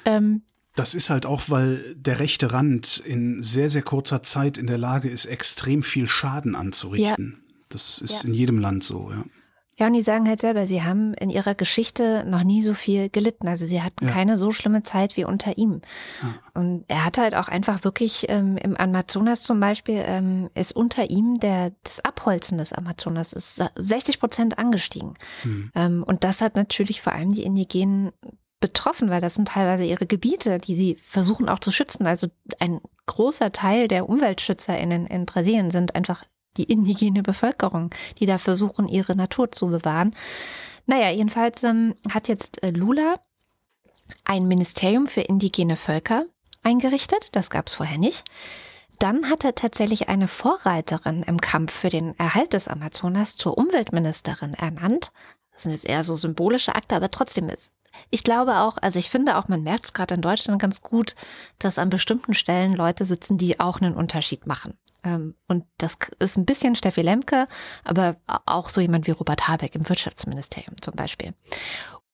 B: Ähm,
D: Das ist halt auch, weil der rechte Rand in sehr, sehr kurzer Zeit in der Lage ist, extrem viel Schaden anzurichten. Das ist
B: Ja.
D: in jedem Land so, ja.
B: Ja, und die sagen halt selber, sie haben in ihrer Geschichte noch nie so viel gelitten. Also sie hatten
D: Ja.
B: keine so schlimme Zeit wie unter ihm. Und er hat halt auch einfach wirklich ähm, im Amazonas zum Beispiel, ähm, ist unter ihm der, das Abholzen des Amazonas ist 60 Prozent angestiegen.
D: Hm.
B: Ähm, und das hat natürlich vor allem die Indigenen betroffen, weil das sind teilweise ihre Gebiete, die sie versuchen auch zu schützen. Also ein großer Teil der UmweltschützerInnen in Brasilien sind einfach die indigene Bevölkerung, die da versuchen, ihre Natur zu bewahren. Naja, jedenfalls ähm, hat jetzt äh, Lula ein Ministerium für indigene Völker eingerichtet. Das gab es vorher nicht. Dann hat er tatsächlich eine Vorreiterin im Kampf für den Erhalt des Amazonas zur Umweltministerin ernannt. Das sind jetzt eher so symbolische Akte, aber trotzdem ist. Ich glaube auch, also ich finde auch, man merkt es gerade in Deutschland ganz gut, dass an bestimmten Stellen Leute sitzen, die auch einen Unterschied machen. Ähm, und das ist ein bisschen Steffi Lemke, aber auch so jemand wie Robert Habeck im Wirtschaftsministerium zum Beispiel.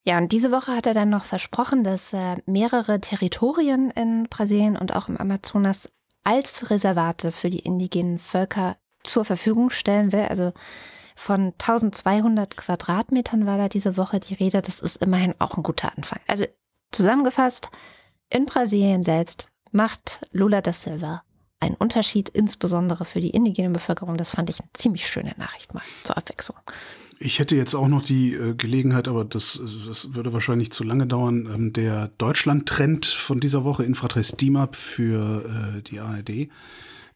B: Ja, und diese Woche hat er dann noch versprochen, dass er mehrere Territorien in Brasilien und auch im Amazonas als Reservate für die indigenen Völker zur Verfügung stellen will. Also von 1200 Quadratmetern war da diese Woche die Rede. Das ist immerhin auch ein guter Anfang. Also zusammengefasst, in Brasilien selbst macht Lula da Silva einen Unterschied, insbesondere für die indigene Bevölkerung. Das fand ich eine ziemlich schöne Nachricht mal zur Abwechslung.
D: Ich hätte jetzt auch noch die äh, Gelegenheit, aber das, das würde wahrscheinlich zu lange dauern. Ähm, der Deutschland-Trend von dieser Woche, Infratres DIMAP für äh, die ARD,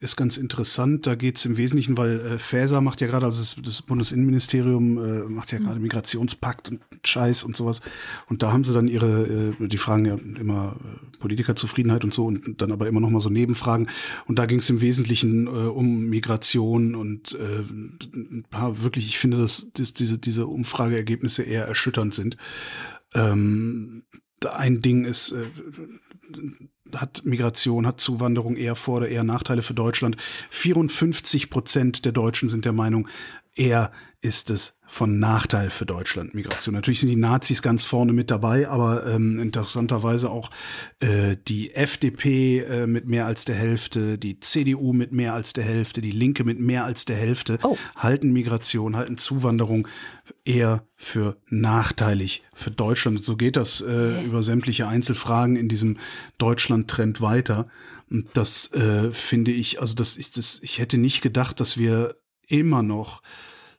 D: ist ganz interessant. Da geht es im Wesentlichen, weil äh, Faeser macht ja gerade, also das, das Bundesinnenministerium äh, macht ja gerade mhm. Migrationspakt und Scheiß und sowas. Und da haben sie dann ihre, äh, die fragen ja immer äh, Politikerzufriedenheit und so und dann aber immer noch mal so Nebenfragen. Und da ging es im Wesentlichen äh, um Migration und äh, ein paar wirklich, ich finde, dass, dass diese, diese Umfrageergebnisse eher erschütternd sind. Ähm, ein Ding ist, äh, hat Migration, hat Zuwanderung eher Vor- oder eher Nachteile für Deutschland. 54 Prozent der Deutschen sind der Meinung, eher ist es von Nachteil für Deutschland Migration. Natürlich sind die Nazis ganz vorne mit dabei, aber ähm, interessanterweise auch äh, die FDP äh, mit mehr als der Hälfte, die CDU mit mehr als der Hälfte, die Linke mit mehr als der Hälfte oh. halten Migration, halten Zuwanderung eher für nachteilig für Deutschland. Und so geht das äh, über sämtliche Einzelfragen in diesem Deutschland-Trend weiter. Und das äh, finde ich, also das ist das, ich hätte nicht gedacht, dass wir immer noch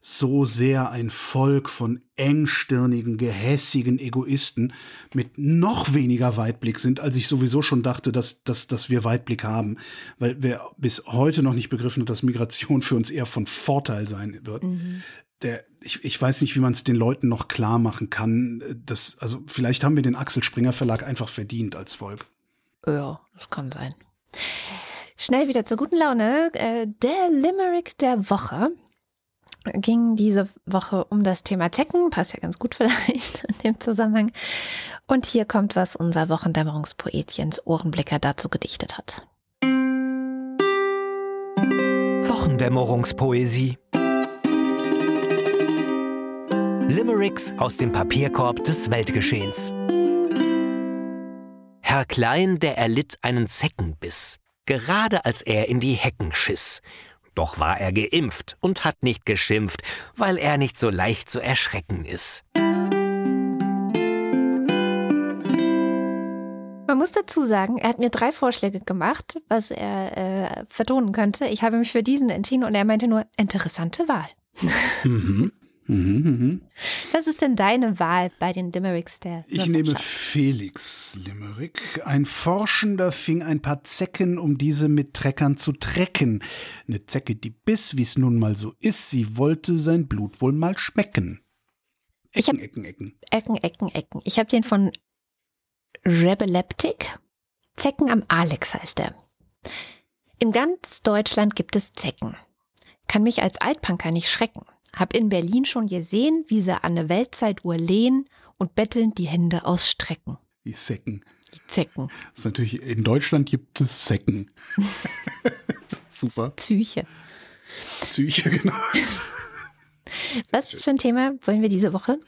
D: so sehr ein Volk von engstirnigen, gehässigen Egoisten mit noch weniger Weitblick sind, als ich sowieso schon dachte, dass, dass, dass wir Weitblick haben, weil wer bis heute noch nicht begriffen hat, dass Migration für uns eher von Vorteil sein wird. Mhm. Der, ich, ich weiß nicht, wie man es den Leuten noch klar machen kann. Dass, also vielleicht haben wir den Axel Springer Verlag einfach verdient als Volk.
B: Ja, das kann sein. Schnell wieder zur guten Laune. Äh, der Limerick der Woche ging diese Woche um das Thema Zecken. Passt ja ganz gut vielleicht in dem Zusammenhang. Und hier kommt, was unser Wochendämmerungspoet Jens Ohrenblicker dazu gedichtet hat.
F: Wochendämmerungspoesie. Limericks aus dem Papierkorb des Weltgeschehens. Herr Klein, der erlitt einen Zeckenbiss gerade als er in die Hecken schiss. Doch war er geimpft und hat nicht geschimpft, weil er nicht so leicht zu erschrecken ist.
B: Man muss dazu sagen, er hat mir drei Vorschläge gemacht, was er äh, vertonen könnte. Ich habe mich für diesen entschieden und er meinte nur, interessante Wahl. Mhm. Mhm, mhm. Was ist denn deine Wahl bei den Limericks der
D: Ich nehme Felix Limerick. Ein Forschender fing ein paar Zecken, um diese mit Treckern zu trecken. Eine Zecke, die biss, wie's nun mal so ist, sie wollte sein Blut wohl mal schmecken.
B: Ecken, Ecken, Ecken. Ecken, Ecken, Ecken. Ich habe den von Rebeleptic. Zecken am Alex heißt er. In ganz Deutschland gibt es Zecken. Kann mich als Altpunker nicht schrecken. Hab in Berlin schon gesehen, wie sie an der Weltzeituhr lehnen und bettelnd die Hände ausstrecken.
D: Die Säcken.
B: Die Zecken.
D: Das ist natürlich, in Deutschland gibt es Säcken. Super.
B: Psyche.
D: Psyche, genau.
B: Was für ein Thema wollen wir diese Woche?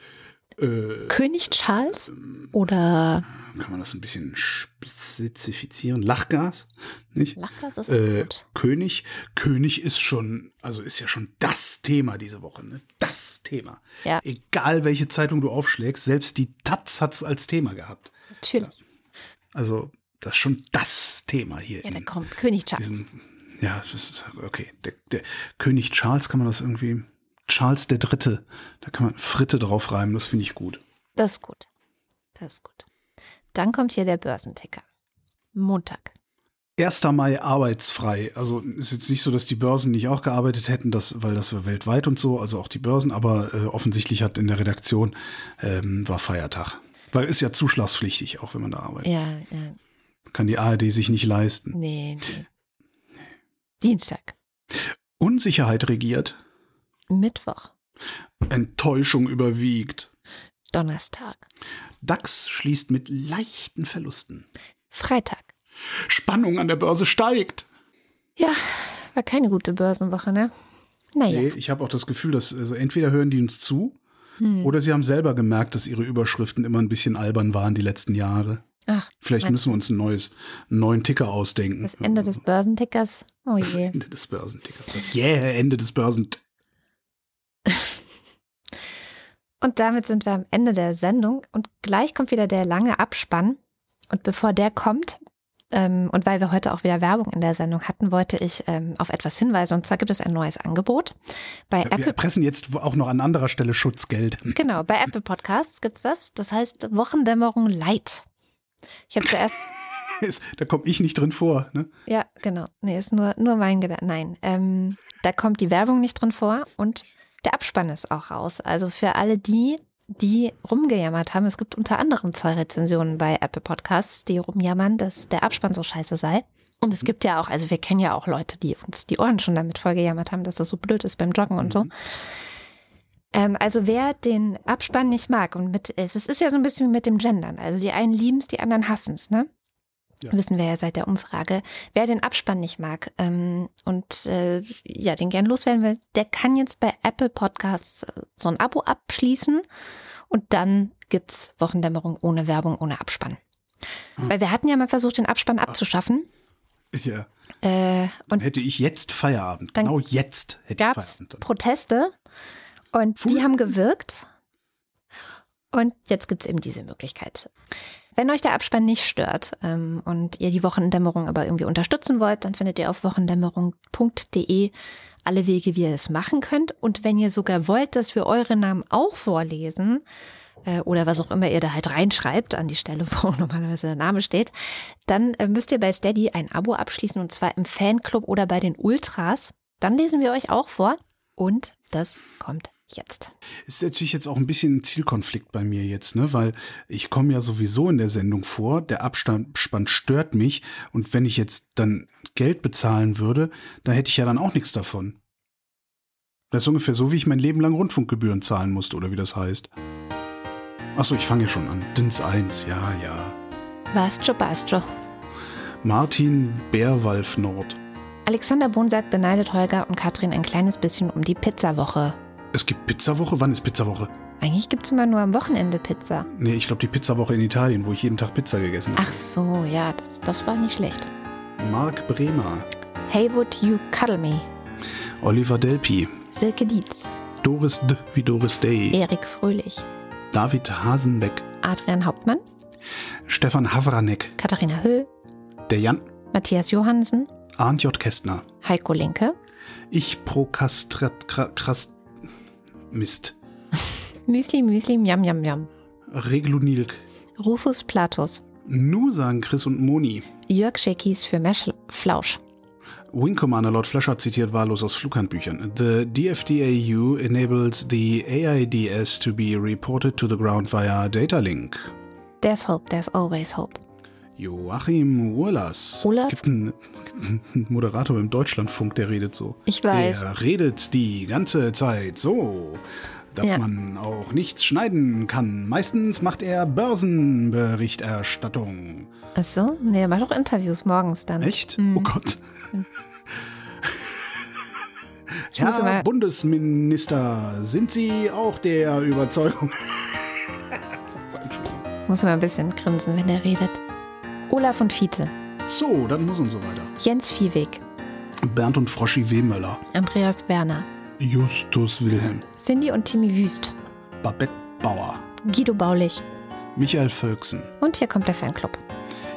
B: Äh, König Charles oder
D: kann man das ein bisschen spezifizieren? Lachgas, nicht?
B: Lachgas ist äh, gut.
D: König, König ist schon, also ist ja schon das Thema diese Woche, ne? Das Thema. Ja. Egal welche Zeitung du aufschlägst, selbst die Taz hat es als Thema gehabt.
B: Natürlich. Ja.
D: Also das ist schon das Thema hier.
B: Ja, da kommt König Charles.
D: Diesen, ja, das ist okay. Der, der König Charles kann man das irgendwie Charles der Dritte. Da kann man Fritte drauf reimen, das finde ich gut.
B: Das ist gut. Das ist gut. Dann kommt hier der Börsenticker. Montag.
D: 1. Mai arbeitsfrei. Also ist jetzt nicht so, dass die Börsen nicht auch gearbeitet hätten, das, weil das war weltweit und so, also auch die Börsen, aber äh, offensichtlich hat in der Redaktion ähm, war Feiertag. Weil ist ja zuschlagspflichtig, auch wenn man da arbeitet.
B: Ja, ja.
D: Kann die ARD sich nicht leisten.
B: Nee, nee. Dienstag.
D: Unsicherheit regiert.
B: Mittwoch.
D: Enttäuschung überwiegt.
B: Donnerstag.
D: DAX schließt mit leichten Verlusten.
B: Freitag.
D: Spannung an der Börse steigt.
B: Ja, war keine gute Börsenwoche, ne? Naja.
D: Nee, ich habe auch das Gefühl, dass also entweder hören die uns zu
B: Hm.
D: oder sie haben selber gemerkt, dass ihre Überschriften immer ein bisschen albern waren die letzten Jahre.
B: Ach,
D: Vielleicht müssen wir uns ein neues, einen neuen Ticker ausdenken.
B: das Ende des Börsentickers. Oh
D: Das
B: je.
D: Ende des Börsentickers. Das jähe Ende des Börsen.
B: Und damit sind wir am Ende der Sendung und gleich kommt wieder der lange Abspann. Und bevor der kommt, ähm, und weil wir heute auch wieder Werbung in der Sendung hatten, wollte ich ähm, auf etwas hinweisen. Und zwar gibt es ein neues Angebot. Bei
D: Wir
B: Apple,
D: erpressen jetzt auch noch an anderer Stelle Schutzgeld.
B: genau, bei Apple Podcasts gibt es das. Das heißt Wochendämmerung Light. Ich habe zuerst
D: Ist- Da komme ich nicht drin vor. Ne?
B: Ja, genau. Nee, ist nur, nur mein Gedanke. Nein, ähm, da kommt die Werbung nicht drin vor und der Abspann ist auch raus. Also für alle die, die rumgejammert haben, es gibt unter anderem zwei Rezensionen bei Apple Podcasts, die rumjammern, dass der Abspann so scheiße sei. Und es gibt ja auch, also wir kennen ja auch Leute, die uns die Ohren schon damit vollgejammert haben, dass das so blöd ist beim Joggen und so. Ähm, also wer den Abspann nicht mag und mit, es ist ja so ein bisschen wie mit dem Gendern. Also die einen lieben es, die anderen hassen es, ne?
D: Ja.
B: Wissen wir ja seit der Umfrage. Wer den Abspann nicht mag ähm, und äh, ja, den gern loswerden will, der kann jetzt bei Apple Podcasts äh, so ein Abo abschließen und dann gibt's Wochendämmerung ohne Werbung, ohne Abspann.
D: Hm.
B: Weil wir hatten ja mal versucht, den Abspann abzuschaffen.
D: Ja.
B: Äh, und
D: Hätte ich jetzt Feierabend.
B: Dann
D: genau jetzt hätte ich
B: es
D: Feierabend.
B: Proteste und
D: Puh.
B: die haben gewirkt. Und jetzt gibt es eben diese Möglichkeit. Wenn euch der Abspann nicht stört ähm, und ihr die Wochendämmerung aber irgendwie unterstützen wollt, dann findet ihr auf wochendämmerung.de alle Wege, wie ihr es machen könnt. Und wenn ihr sogar wollt, dass wir eure Namen auch vorlesen, äh, oder was auch immer ihr da halt reinschreibt an die Stelle, wo normalerweise der Name steht, dann äh, müsst ihr bei Steady ein Abo abschließen und zwar im Fanclub oder bei den Ultras. Dann lesen wir euch auch vor und das kommt jetzt.
D: Ist natürlich jetzt auch ein bisschen ein Zielkonflikt bei mir jetzt, ne? Weil ich komme ja sowieso in der Sendung vor, der Abspann stört mich und wenn ich jetzt dann Geld bezahlen würde, da hätte ich ja dann auch nichts davon. Das ist ungefähr so, wie ich mein Leben lang Rundfunkgebühren zahlen musste, oder wie das heißt. Achso, ich fange ja schon an. Dins 1, ja, ja.
B: Joe, was, Joe.
D: Martin Bärwalf Nord.
B: Alexander Bohn sagt, beneidet Holger und Katrin ein kleines bisschen um die Pizzawoche.
D: Es gibt Pizzawoche? Wann ist Pizzawoche?
B: Eigentlich gibt es immer nur am Wochenende Pizza.
D: Nee, ich glaube die Pizzawoche in Italien, wo ich jeden Tag Pizza gegessen habe.
B: Ach so, ja, das, das war nicht schlecht.
D: Marc Bremer,
B: Hey, would you cuddle me?
D: Oliver Delpi,
B: Silke Dietz,
D: Doris D. wie Doris Day,
B: Erik Fröhlich,
D: David Hasenbeck,
B: Adrian Hauptmann,
D: Stefan Havranek,
B: Katharina Höll,
D: der Jan,
B: Matthias Johansen,
D: Arndt J. Kästner,
B: Heiko Linke,
D: ich Prokastrat, Kra- Krast, Mist,
B: Müsli Müsli Miam Miam Miam,
D: Reglunilk,
B: Rufus Platus,
D: Nu sagen Chris und Moni.
B: Jörg Schekis für mehr Schl- Flausch.
D: Wing Commander Lord Flasher zitiert wahllos aus Flughandbüchern. The DFDAU enables the AIDS to be reported to the ground via data link.
B: There's hope, there's always hope.
D: Joachim Urlas. Es gibt, einen, es gibt einen Moderator im Deutschlandfunk, der redet so.
B: Ich weiß.
D: Der redet die ganze Zeit so, dass
B: Ja.
D: man auch nichts schneiden kann. Meistens macht er Börsenberichterstattung.
B: Ach so? Nee, er macht doch Interviews morgens dann.
D: Echt?
B: Mhm.
D: Oh Gott.
B: Muss
D: Herr Bundesminister, sind Sie auch der Überzeugung? Super, Entschuldigung.
B: Muss man ein bisschen grinsen, wenn er redet. Olaf und Fiete,
D: So, dann muss und so weiter.
B: Jens Viehweg,
D: Bernd und Froschi Wehmöller,
B: Andreas Werner,
D: Justus Wilhelm,
B: Cindy und Timmy Wüst,
D: Babette Bauer,
B: Guido Baulich.
D: Michael Völksen,
B: und hier kommt der Fanclub.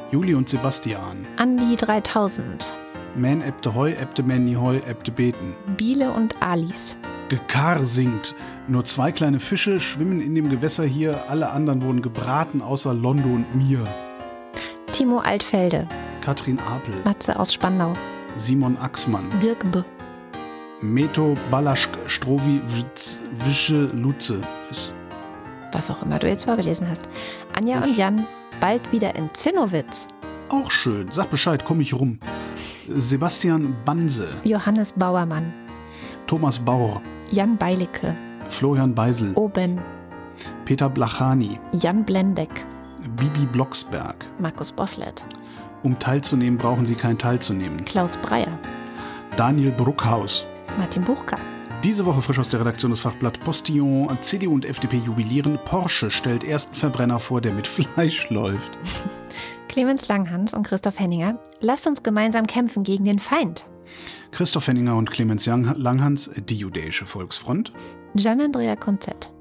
D: Juli und Sebastian,
B: Andi 3000,
D: Man ebte Heu, ebte Manny Heu, ebte Beten.
B: Biele und Alice,
D: Gekar singt. Nur zwei kleine Fische schwimmen in dem Gewässer hier, alle anderen wurden gebraten, außer Londo und mir.
B: Timo Altfelde,
D: Katrin Apel,
B: Matze aus Spandau,
D: Simon Axmann,
B: Dirk B.,
D: Meto Balaschk, Strovi Wische Lutze. Was?
B: auch immer du jetzt vorgelesen hast. Anja und Jan, bald wieder in Zinnowitz.
D: Auch schön. Sag Bescheid, komm ich rum. Sebastian Banse,
B: Johannes Bauermann,
D: Thomas Bauer,
B: Jan Beilicke,
D: Florian Beisel,
B: Oben,
D: Peter Blachani,
B: Jan Blendeck,
D: Bibi Blocksberg.
B: Markus Boslett,
D: Um teilzunehmen, brauchen Sie kein teilzunehmen.
B: Klaus Breyer,
D: Daniel Bruckhaus.
B: Martin Buchka.
D: Diese Woche frisch aus der Redaktion des Fachblatt Postillon. CDU und FDP jubilieren. Porsche stellt ersten Verbrenner vor, der mit Fleisch läuft.
B: Clemens Langhans und Christoph Henninger. Lasst uns gemeinsam kämpfen gegen den Feind.
D: Christoph Henninger und Clemens Langhans, die Judäische Volksfront.
B: Gian-Andrea Konzett.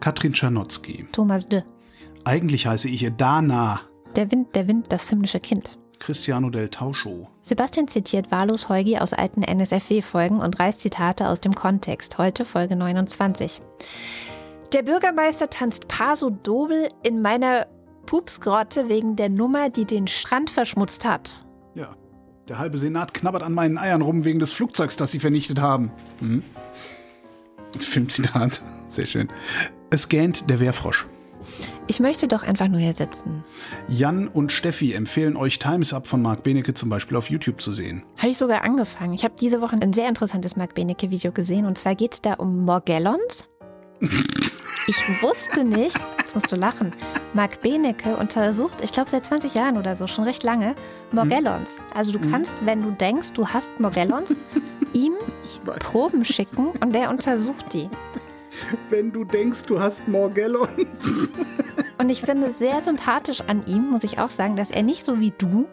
D: Katrin Czarnotzki.
B: Thomas De.
D: Eigentlich heiße ich Dana.
B: Der Wind, der Wind, das himmlische Kind.
D: Cristiano del Tauscho.
B: Sebastian zitiert wahllos Heugi aus alten NSFW-Folgen und reißt Zitate aus dem Kontext. Heute Folge 29. Der Bürgermeister tanzt Paso Dobel in meiner Pupsgrotte wegen der Nummer, die den Strand verschmutzt hat.
D: Ja. Der halbe Senat knabbert an meinen Eiern rum wegen des Flugzeugs, das sie vernichtet haben. Hm? Filmzitat. Sehr schön. Es gähnt der Wehrfrosch.
B: Ich möchte doch einfach nur hier sitzen.
D: Jan und Steffi empfehlen euch Times Up von Marc Benecke zum Beispiel auf YouTube zu sehen.
B: Habe ich sogar angefangen. Ich habe diese Woche ein sehr interessantes Marc Benecke-Video gesehen und zwar geht es da um Morgellons. Ich wusste nicht, jetzt musst du lachen, Marc Benecke untersucht, ich glaube seit 20 Jahren oder so, schon recht lange, Morgellons. Also du kannst, wenn du denkst, du hast Morgellons, ihm Proben schicken und der untersucht die.
D: Wenn du denkst, du hast Morgellons.
B: Und ich finde es sehr sympathisch an ihm, muss ich auch sagen, dass er nicht so wie du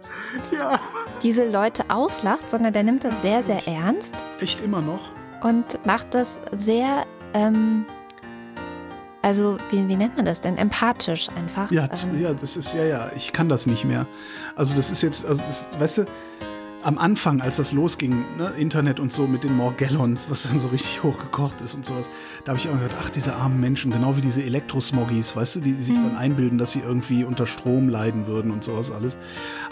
D: Ja.
B: diese Leute auslacht, sondern der nimmt das sehr, sehr ernst
D: Echt immer noch?
B: und macht das sehr, ähm, also wie, wie nennt man das denn? Empathisch einfach.
D: Ja,
B: ähm,
D: ja, das ist, ja, ja, ich kann das nicht mehr. Also das ist jetzt, also das, weißt du, am Anfang, als das losging, ne, Internet und so mit den Morgellons, was dann so richtig hochgekocht ist und sowas, da habe ich auch gedacht, ach, diese armen Menschen, genau wie diese Elektrosmoggies, weißt du, die, die sich dann einbilden, dass sie irgendwie unter Strom leiden würden und sowas alles.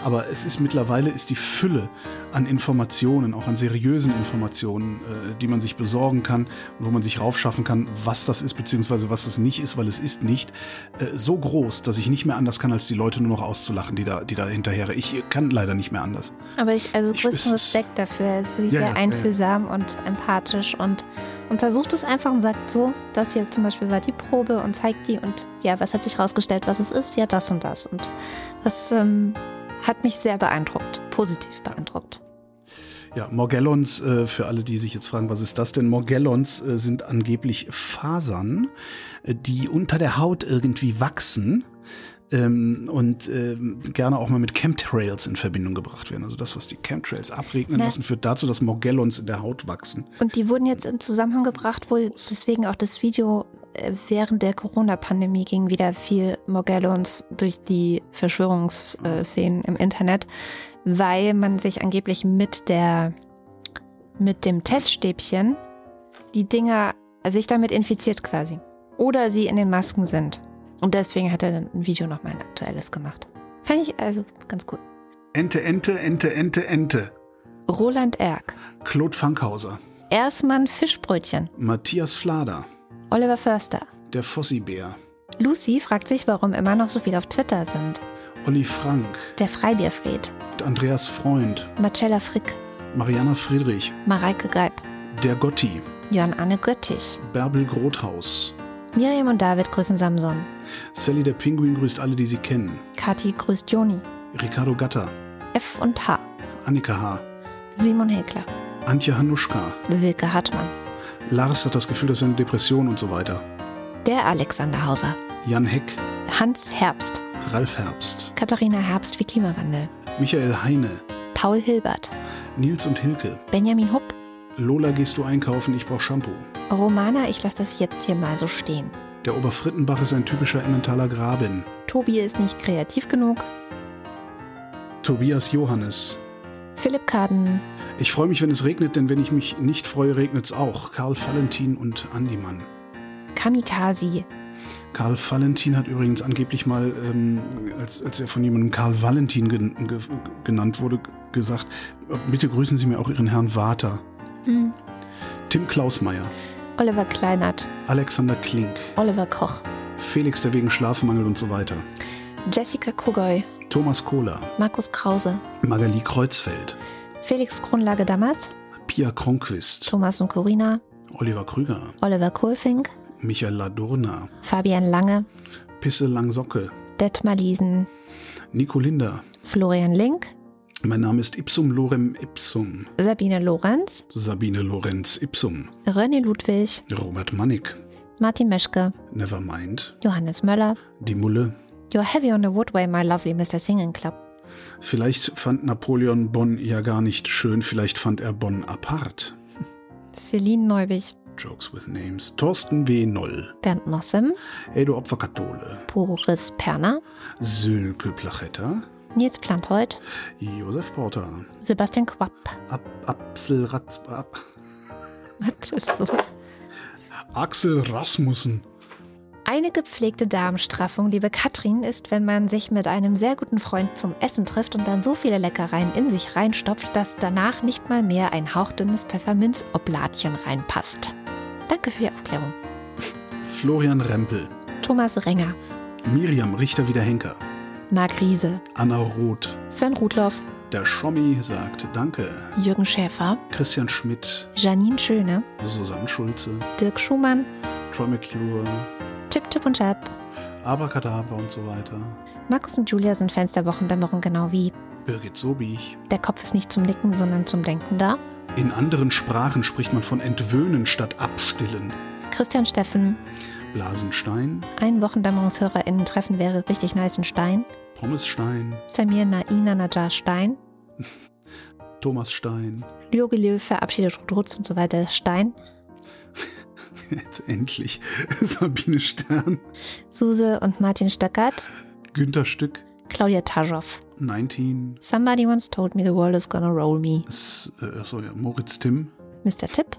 D: Aber es ist mittlerweile, ist die Fülle an Informationen, auch an seriösen Informationen, äh, die man sich besorgen kann und wo man sich raufschaffen kann, was das ist, beziehungsweise was das nicht ist, weil es ist nicht, äh, so groß, dass ich nicht mehr anders kann, als die Leute nur noch auszulachen, die da, die da hinterher. Ich kann leider nicht mehr anders.
B: Aber ich, also
D: Ich-
B: größten Respekt dafür. Er ist wirklich
D: Ja,
B: sehr
D: ja, ja,
B: einfühlsam und empathisch und untersucht es einfach und sagt so, das hier zum Beispiel war die Probe und zeigt die und ja, was hat sich rausgestellt, was es ist? Ja, das und das. Und das ähm, hat mich sehr beeindruckt, positiv beeindruckt.
D: Ja, Morgellons, äh, für alle, die sich jetzt fragen, was ist das denn? Morgellons äh, sind angeblich Fasern, äh, die unter der Haut irgendwie wachsen ähm, und ähm, gerne auch mal mit Chemtrails in Verbindung gebracht werden. Also das, was die Chemtrails abregnen
B: Na.
D: lassen, führt dazu, dass Morgellons in der Haut wachsen.
B: Und die wurden jetzt in Zusammenhang gebracht, wohl deswegen auch das Video äh, während der Corona-Pandemie ging wieder viel Morgellons durch die Verschwörungsszenen im Internet, weil man sich angeblich mit der mit dem Teststäbchen die Dinger sich damit infiziert quasi. Oder sie in den Masken sind. Und deswegen hat er dann ein Video nochmal ein aktuelles gemacht. Fand ich also ganz cool.
D: Ente, Ente, Ente, Ente, Ente.
B: Roland Erck.
D: Claude Fankhauser.
B: Erstmann Fischbrötchen.
D: Matthias Flader.
B: Oliver Förster.
D: Der Fossibär.
B: Lucy fragt sich, warum immer noch so viele auf Twitter sind.
D: Olli Frank.
B: Der Freibierfried,
D: Andreas Freund.
B: Marcella Frick,
D: Mariana Friedrich.
B: Mareike Geib,
D: Der Gotti.
B: Jörn Anne Göttich,
D: Bärbel Grothaus.
B: Miriam und David grüßen Samson,
D: Sally der Pinguin grüßt alle, die sie kennen.
B: Kathi grüßt Joni,
D: Ricardo Gatter.
B: F und H,
D: Annika H.
B: Simon Häkler,
D: Antje Hanuschka.
B: Silke Hartmann,
D: Lars hat das Gefühl, dass er eine Depression und so weiter.
B: der Alexander Hauser,
D: Jan Heck.
B: Hans Herbst,
D: Ralf Herbst.
B: Katharina Herbst wie Klimawandel,
D: Michael Heine.
B: Paul Hilbert,
D: Nils und Hilke.
B: Benjamin Hupp,
D: Lola, gehst du einkaufen? Ich brauch Shampoo.
B: Romana, ich lasse das jetzt hier mal so stehen.
D: Der Oberfrittenbach ist ein typischer Emmentaler Graben.
B: Tobi ist nicht kreativ genug,
D: Tobias Johannes.
B: Philipp Kaden,
D: Ich freue mich, wenn es regnet, denn wenn ich mich nicht freue, regnet's auch. Karl Valentin und Andi Mann.
B: Kamikaze,
D: Karl Valentin hat übrigens angeblich mal, ähm, als, als er von jemandem Karl Valentin gen ge genannt wurde, gesagt, bitte grüßen Sie mir auch Ihren Herrn Vater.
B: Hm,
D: Tim Klausmeier,
B: Oliver Kleinert,
D: Alexander Klink,
B: Oliver Koch,
D: Felix, der wegen Schlafmangel und so weiter,
B: Jessica Kogoy,
D: Thomas Kohler,
B: Markus Krause,
D: Magali Kreuzfeld,
B: Felix Kronlage Dammers,
D: Pia Kronquist,
B: Thomas und Corina,
D: Oliver Krüger,
B: Oliver Kohlfink,
D: Michael Ladurna,
B: Fabian Lange,
D: Pisse Langsocke,
B: Detmar Liesen,
D: Nico Linder,
B: Florian Link,
D: Mein Name ist Ipsum Lorem Ipsum.
B: Sabine Lorenz,
D: Sabine Lorenz Ipsum.
B: René Ludwig,
D: Robert Mannig.
B: Martin Meschke,
D: Nevermind.
B: Johannes Möller.
D: Die Mulle.
B: You're heavy on the woodway, my lovely Mr. Singing Club.
D: Vielleicht fand Napoleon Bonn ja gar nicht schön, vielleicht fand er Bonn apart.
B: Celine Neubig,
D: Jokes with Names. Thorsten W. Noll.
B: Bernd Mossem,
D: Edo Opferkathole.
B: Boris Perner,
D: Sülke Plachetta.
B: Nils Planthold,
D: Josef Porter.
B: Sebastian Quapp.
D: Ab, Apselratz, ab,
B: Was ist los?
D: Axel Rasmussen.
B: Eine gepflegte Darmstraffung, liebe Katrin, ist, wenn man sich mit einem sehr guten Freund zum Essen trifft und dann so viele Leckereien in sich reinstopft, dass danach nicht mal mehr ein hauchdünnes Pfefferminzoblatchen reinpasst. Danke für die Aufklärung.
D: Florian Rempel.
B: Thomas Renger,
D: Miriam Richter wieder Henker.
B: Marc Riese,
D: Anna Roth.
B: Sven Rudloff,
D: Der Schommi sagt Danke.
B: Jürgen Schäfer,
D: Christian Schmidt.
B: Janine Schöne,
D: Susanne Schulze.
B: Dirk Schumann,
D: Troy McClure.
B: Chip Chip und Chap.
D: Abracadabra und so weiter.
B: Markus und Julia sind Fans der Wochendämmerung genau wie.
D: Birgit Sobich.
B: Der Kopf ist nicht zum Nicken, sondern zum Denken da.
D: In anderen Sprachen spricht man von entwöhnen statt abstillen.
B: Christian Steffen,
D: Blasenstein.
B: ein WochendämmerungshörerInnen-Treffen wäre richtig nice in Stein.
D: Pommesstein.
B: Samir Naina Najar Stein.
D: Thomas Stein.
B: Löw verabschiedet Rutz und so weiter Stein.
D: Jetzt endlich. Sabine Stern.
B: Suse und Martin Stöckert.
D: Günter Stück.
B: Claudia Taschow.
D: 19.
B: Somebody once told me the world is gonna roll me.
D: S äh, ja. Moritz Timm.
B: Mr. Tipp.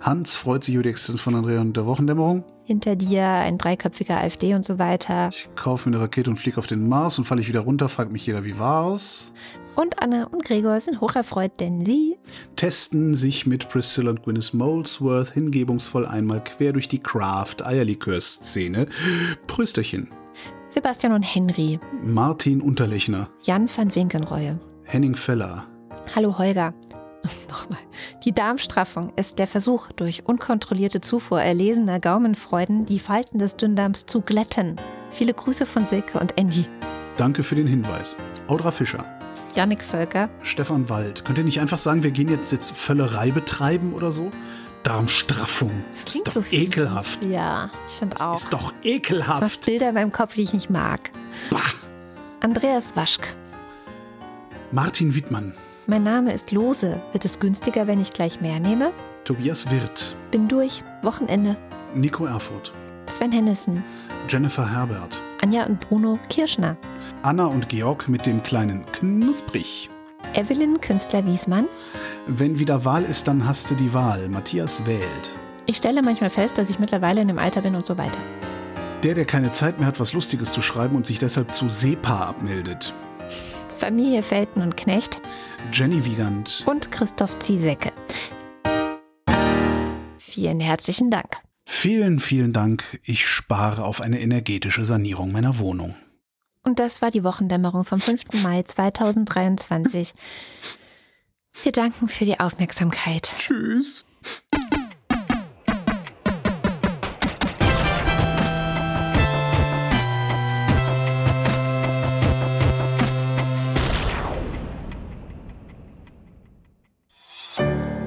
D: Hans freut sich über die Existenz von Andrea und der Wochendämmerung.
B: Hinter dir ein dreiköpfiger AfD und so weiter.
D: Ich kaufe mir eine Rakete und fliege auf den Mars und falle ich wieder runter, fragt mich jeder, wie war's?
B: Und Anna und Gregor sind hocherfreut, denn sie
D: Testen sich mit Priscilla und Gwyneth Molesworth hingebungsvoll einmal quer durch die Craft-Eierlikör-Szene. Prösterchen.
B: Sebastian und Henry.
D: Martin Unterlechner.
B: Jan van Winkenreue.
D: Henning Feller.
B: Hallo Holger. Nochmal. Die Darmstraffung ist der Versuch, durch unkontrollierte Zufuhr erlesener Gaumenfreuden die Falten des Dünndarms zu glätten. Viele Grüße von Silke und Angie.
D: Danke für den Hinweis. Audra Fischer.
B: Janik Völker.
D: Stefan Wald. Könnt ihr nicht einfach sagen, wir gehen jetzt, jetzt Völlerei betreiben oder so? Darmstraffung. Das, ist doch
B: so
D: ekelhaft.
B: Ja, ich finde auch.
D: Das ist doch
B: Du hast
D: ekelhaft.
B: Bilder in meinem Kopf, die ich nicht mag.
D: Bah.
B: Andreas Waschk.
D: Martin Wittmann.
B: Mein Name ist Lose. Wird es günstiger, wenn ich gleich mehr nehme?
D: Tobias Wirth.
B: Bin durch. Wochenende.
D: Nico Erfurt.
B: Sven Hennissen.
D: Jennifer Herbert.
B: Anja und Bruno Kirschner.
D: Anna und Georg mit dem kleinen Knusprig.
B: Evelyn Künstler Wiesmann.
D: Wenn wieder Wahl ist, dann hast du die Wahl. Matthias wählt.
B: Ich stelle manchmal fest, dass ich mittlerweile in dem Alter bin und so weiter.
D: Der, der keine Zeit mehr hat, was Lustiges zu schreiben und sich deshalb zu SEPA abmeldet.
B: Familie Felten und Knecht
D: Jenny Wiegand.
B: und Christoph Ziesecke. Vielen herzlichen Dank.
D: Vielen, vielen Dank. Ich spare auf eine energetische Sanierung meiner Wohnung.
B: Und das war die Wochendämmerung vom 5. Mai 2023. Wir danken für die Aufmerksamkeit.
D: Tschüss.